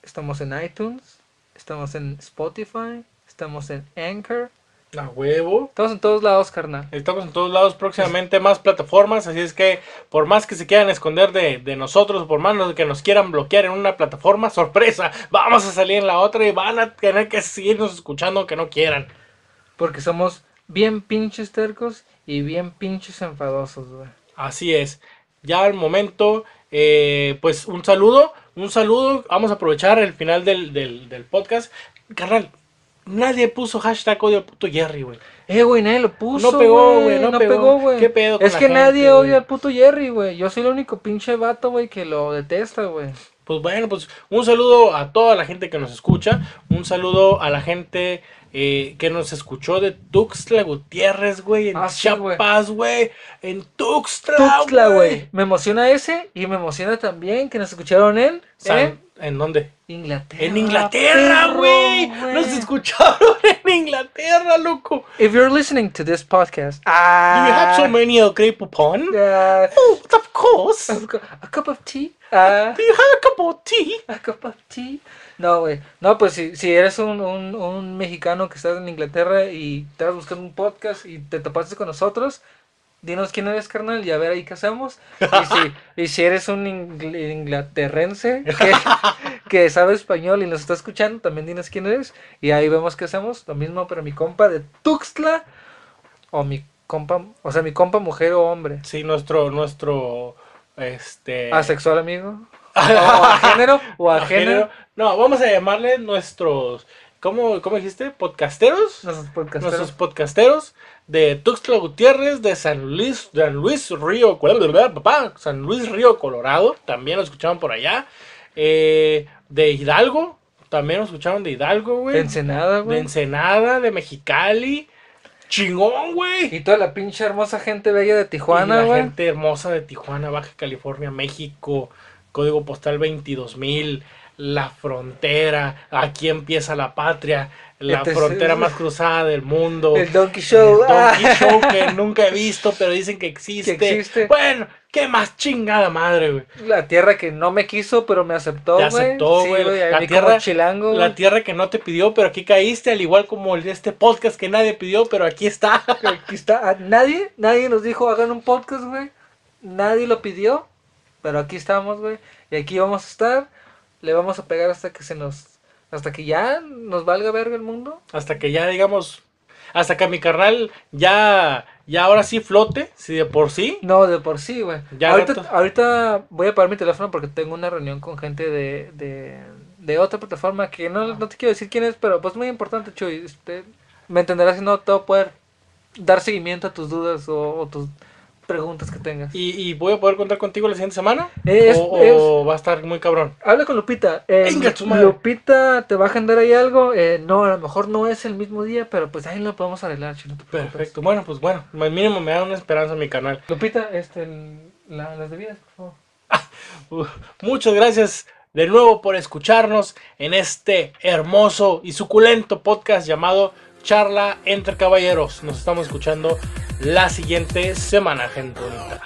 estamos en iTunes, estamos en Spotify, estamos en Anchor, A huevo. estamos en todos lados, carnal. Estamos en todos lados, próximamente más plataformas, así es que por más que se quieran esconder de, de nosotros, por más que nos quieran bloquear en una plataforma, sorpresa, vamos a salir en la otra y van a tener que seguirnos escuchando aunque no quieran. Porque somos bien pinches tercos y bien pinches enfadosos, güey. Así es. Ya al momento, eh, pues un saludo, un saludo, vamos a aprovechar el final del, del, del podcast. Carnal, nadie puso hashtag odio al puto Jerry, güey. Eh, güey, nadie lo puso. No pegó, güey, no pegó. güey. ¿Qué pedo con Es la que gente, nadie odia al puto Jerry, güey. Yo soy el único pinche vato, güey, que lo detesta, güey. Pues bueno, pues un saludo a toda la gente que nos escucha. Un saludo a la gente eh, que nos escuchó de Tuxtla Gutiérrez, güey. En Ah, sí, güey. Güey. En Tuxtla, Tuxtla, güey. Me emociona ese y me emociona también que nos escucharon en, San- en ¿En dónde? Inglaterra. En Inglaterra, perro, güey. Nos escucharon en Inglaterra, loco. If you're listening to this podcast, Do you have so ah, many of grape upon? ah, Oh, of course. a a cup of tea. Ah. Do you have a cup of tea? A cup of tea. No, güey. No, pues si, si eres un, un, un mexicano que estás en Inglaterra y estás buscando un podcast y te topaste con nosotros, dinos quién eres, carnal, y a ver ahí qué hacemos. Y si, y si eres un ingl- inglaterrense que, que sabe español y nos está escuchando, también dinos quién eres. Y ahí vemos qué hacemos. Lo mismo para mi compa de Tuxtla o mi compa, o sea, mi compa mujer o hombre. Sí, nuestro, nuestro, este... Asexual, amigo. A género, o a, a género. género. No, vamos a llamarle nuestros, ¿cómo, cómo dijiste? ¿Podcasteros? Nuestros podcasteros. Nuestros podcasteros de Tuxtla Gutiérrez, de San Luis, de San Luis Río, papá, San Luis Río Colorado, también lo escuchaban por allá. Eh, de Hidalgo, también lo escucharon de Hidalgo, güey. De Ensenada, De güey. Ensenada, de Mexicali. Chingón, güey. Y toda la pinche hermosa gente bella de Tijuana, la güey. gente hermosa de Tijuana, Baja California, México, código postal 22000, la frontera, aquí empieza la patria, la Este es- frontera más cruzada del mundo. El Donkey Show. El Donkey ah. Show que nunca he visto, pero dicen que existe. Que existe. Bueno, qué más chingada madre, güey. La tierra que no me quiso, pero me aceptó, güey. aceptó, Sí, güey. a La tierra- chilango. La tierra que no te pidió, pero aquí caíste, al igual como el de este podcast que nadie pidió, pero aquí está. Aquí está. Ah, Nadie, nadie nos dijo hagan un podcast, güey. Nadie lo pidió. Pero aquí estamos, güey. Y aquí vamos a estar. Le vamos a pegar hasta que se nos. Hasta que ya nos valga verga el mundo. Hasta que ya, digamos, hasta que mi carnal ya, ya ahora sí flote, si de por sí. No, de por sí, güey. Ya ahorita, rato. ahorita voy a apagar mi teléfono porque tengo una reunión con gente de, de, de otra plataforma que no, no te quiero decir quién es, pero pues muy importante, Chuy. Este, me entenderás si no te voy a poder dar seguimiento a tus dudas o, o tus preguntas que tengas. ¿Y, y voy a poder contar contigo la siguiente semana? Es- o, o va a estar muy cabrón? Habla con Lupita. Eh. Lupita te va a agendar ahí algo. Eh, no, a lo mejor no es el mismo día, pero pues ahí lo podemos arreglar, Chuy, no te preocupes. Perfecto. Bueno, pues bueno, al mínimo me da una esperanza en mi canal. Lupita, este, la- las bebidas, por favor. Uh, muchas gracias de nuevo por escucharnos en este hermoso y suculento podcast llamado Charla entre Caballeros. Nos estamos escuchando la siguiente semana, gente bonita.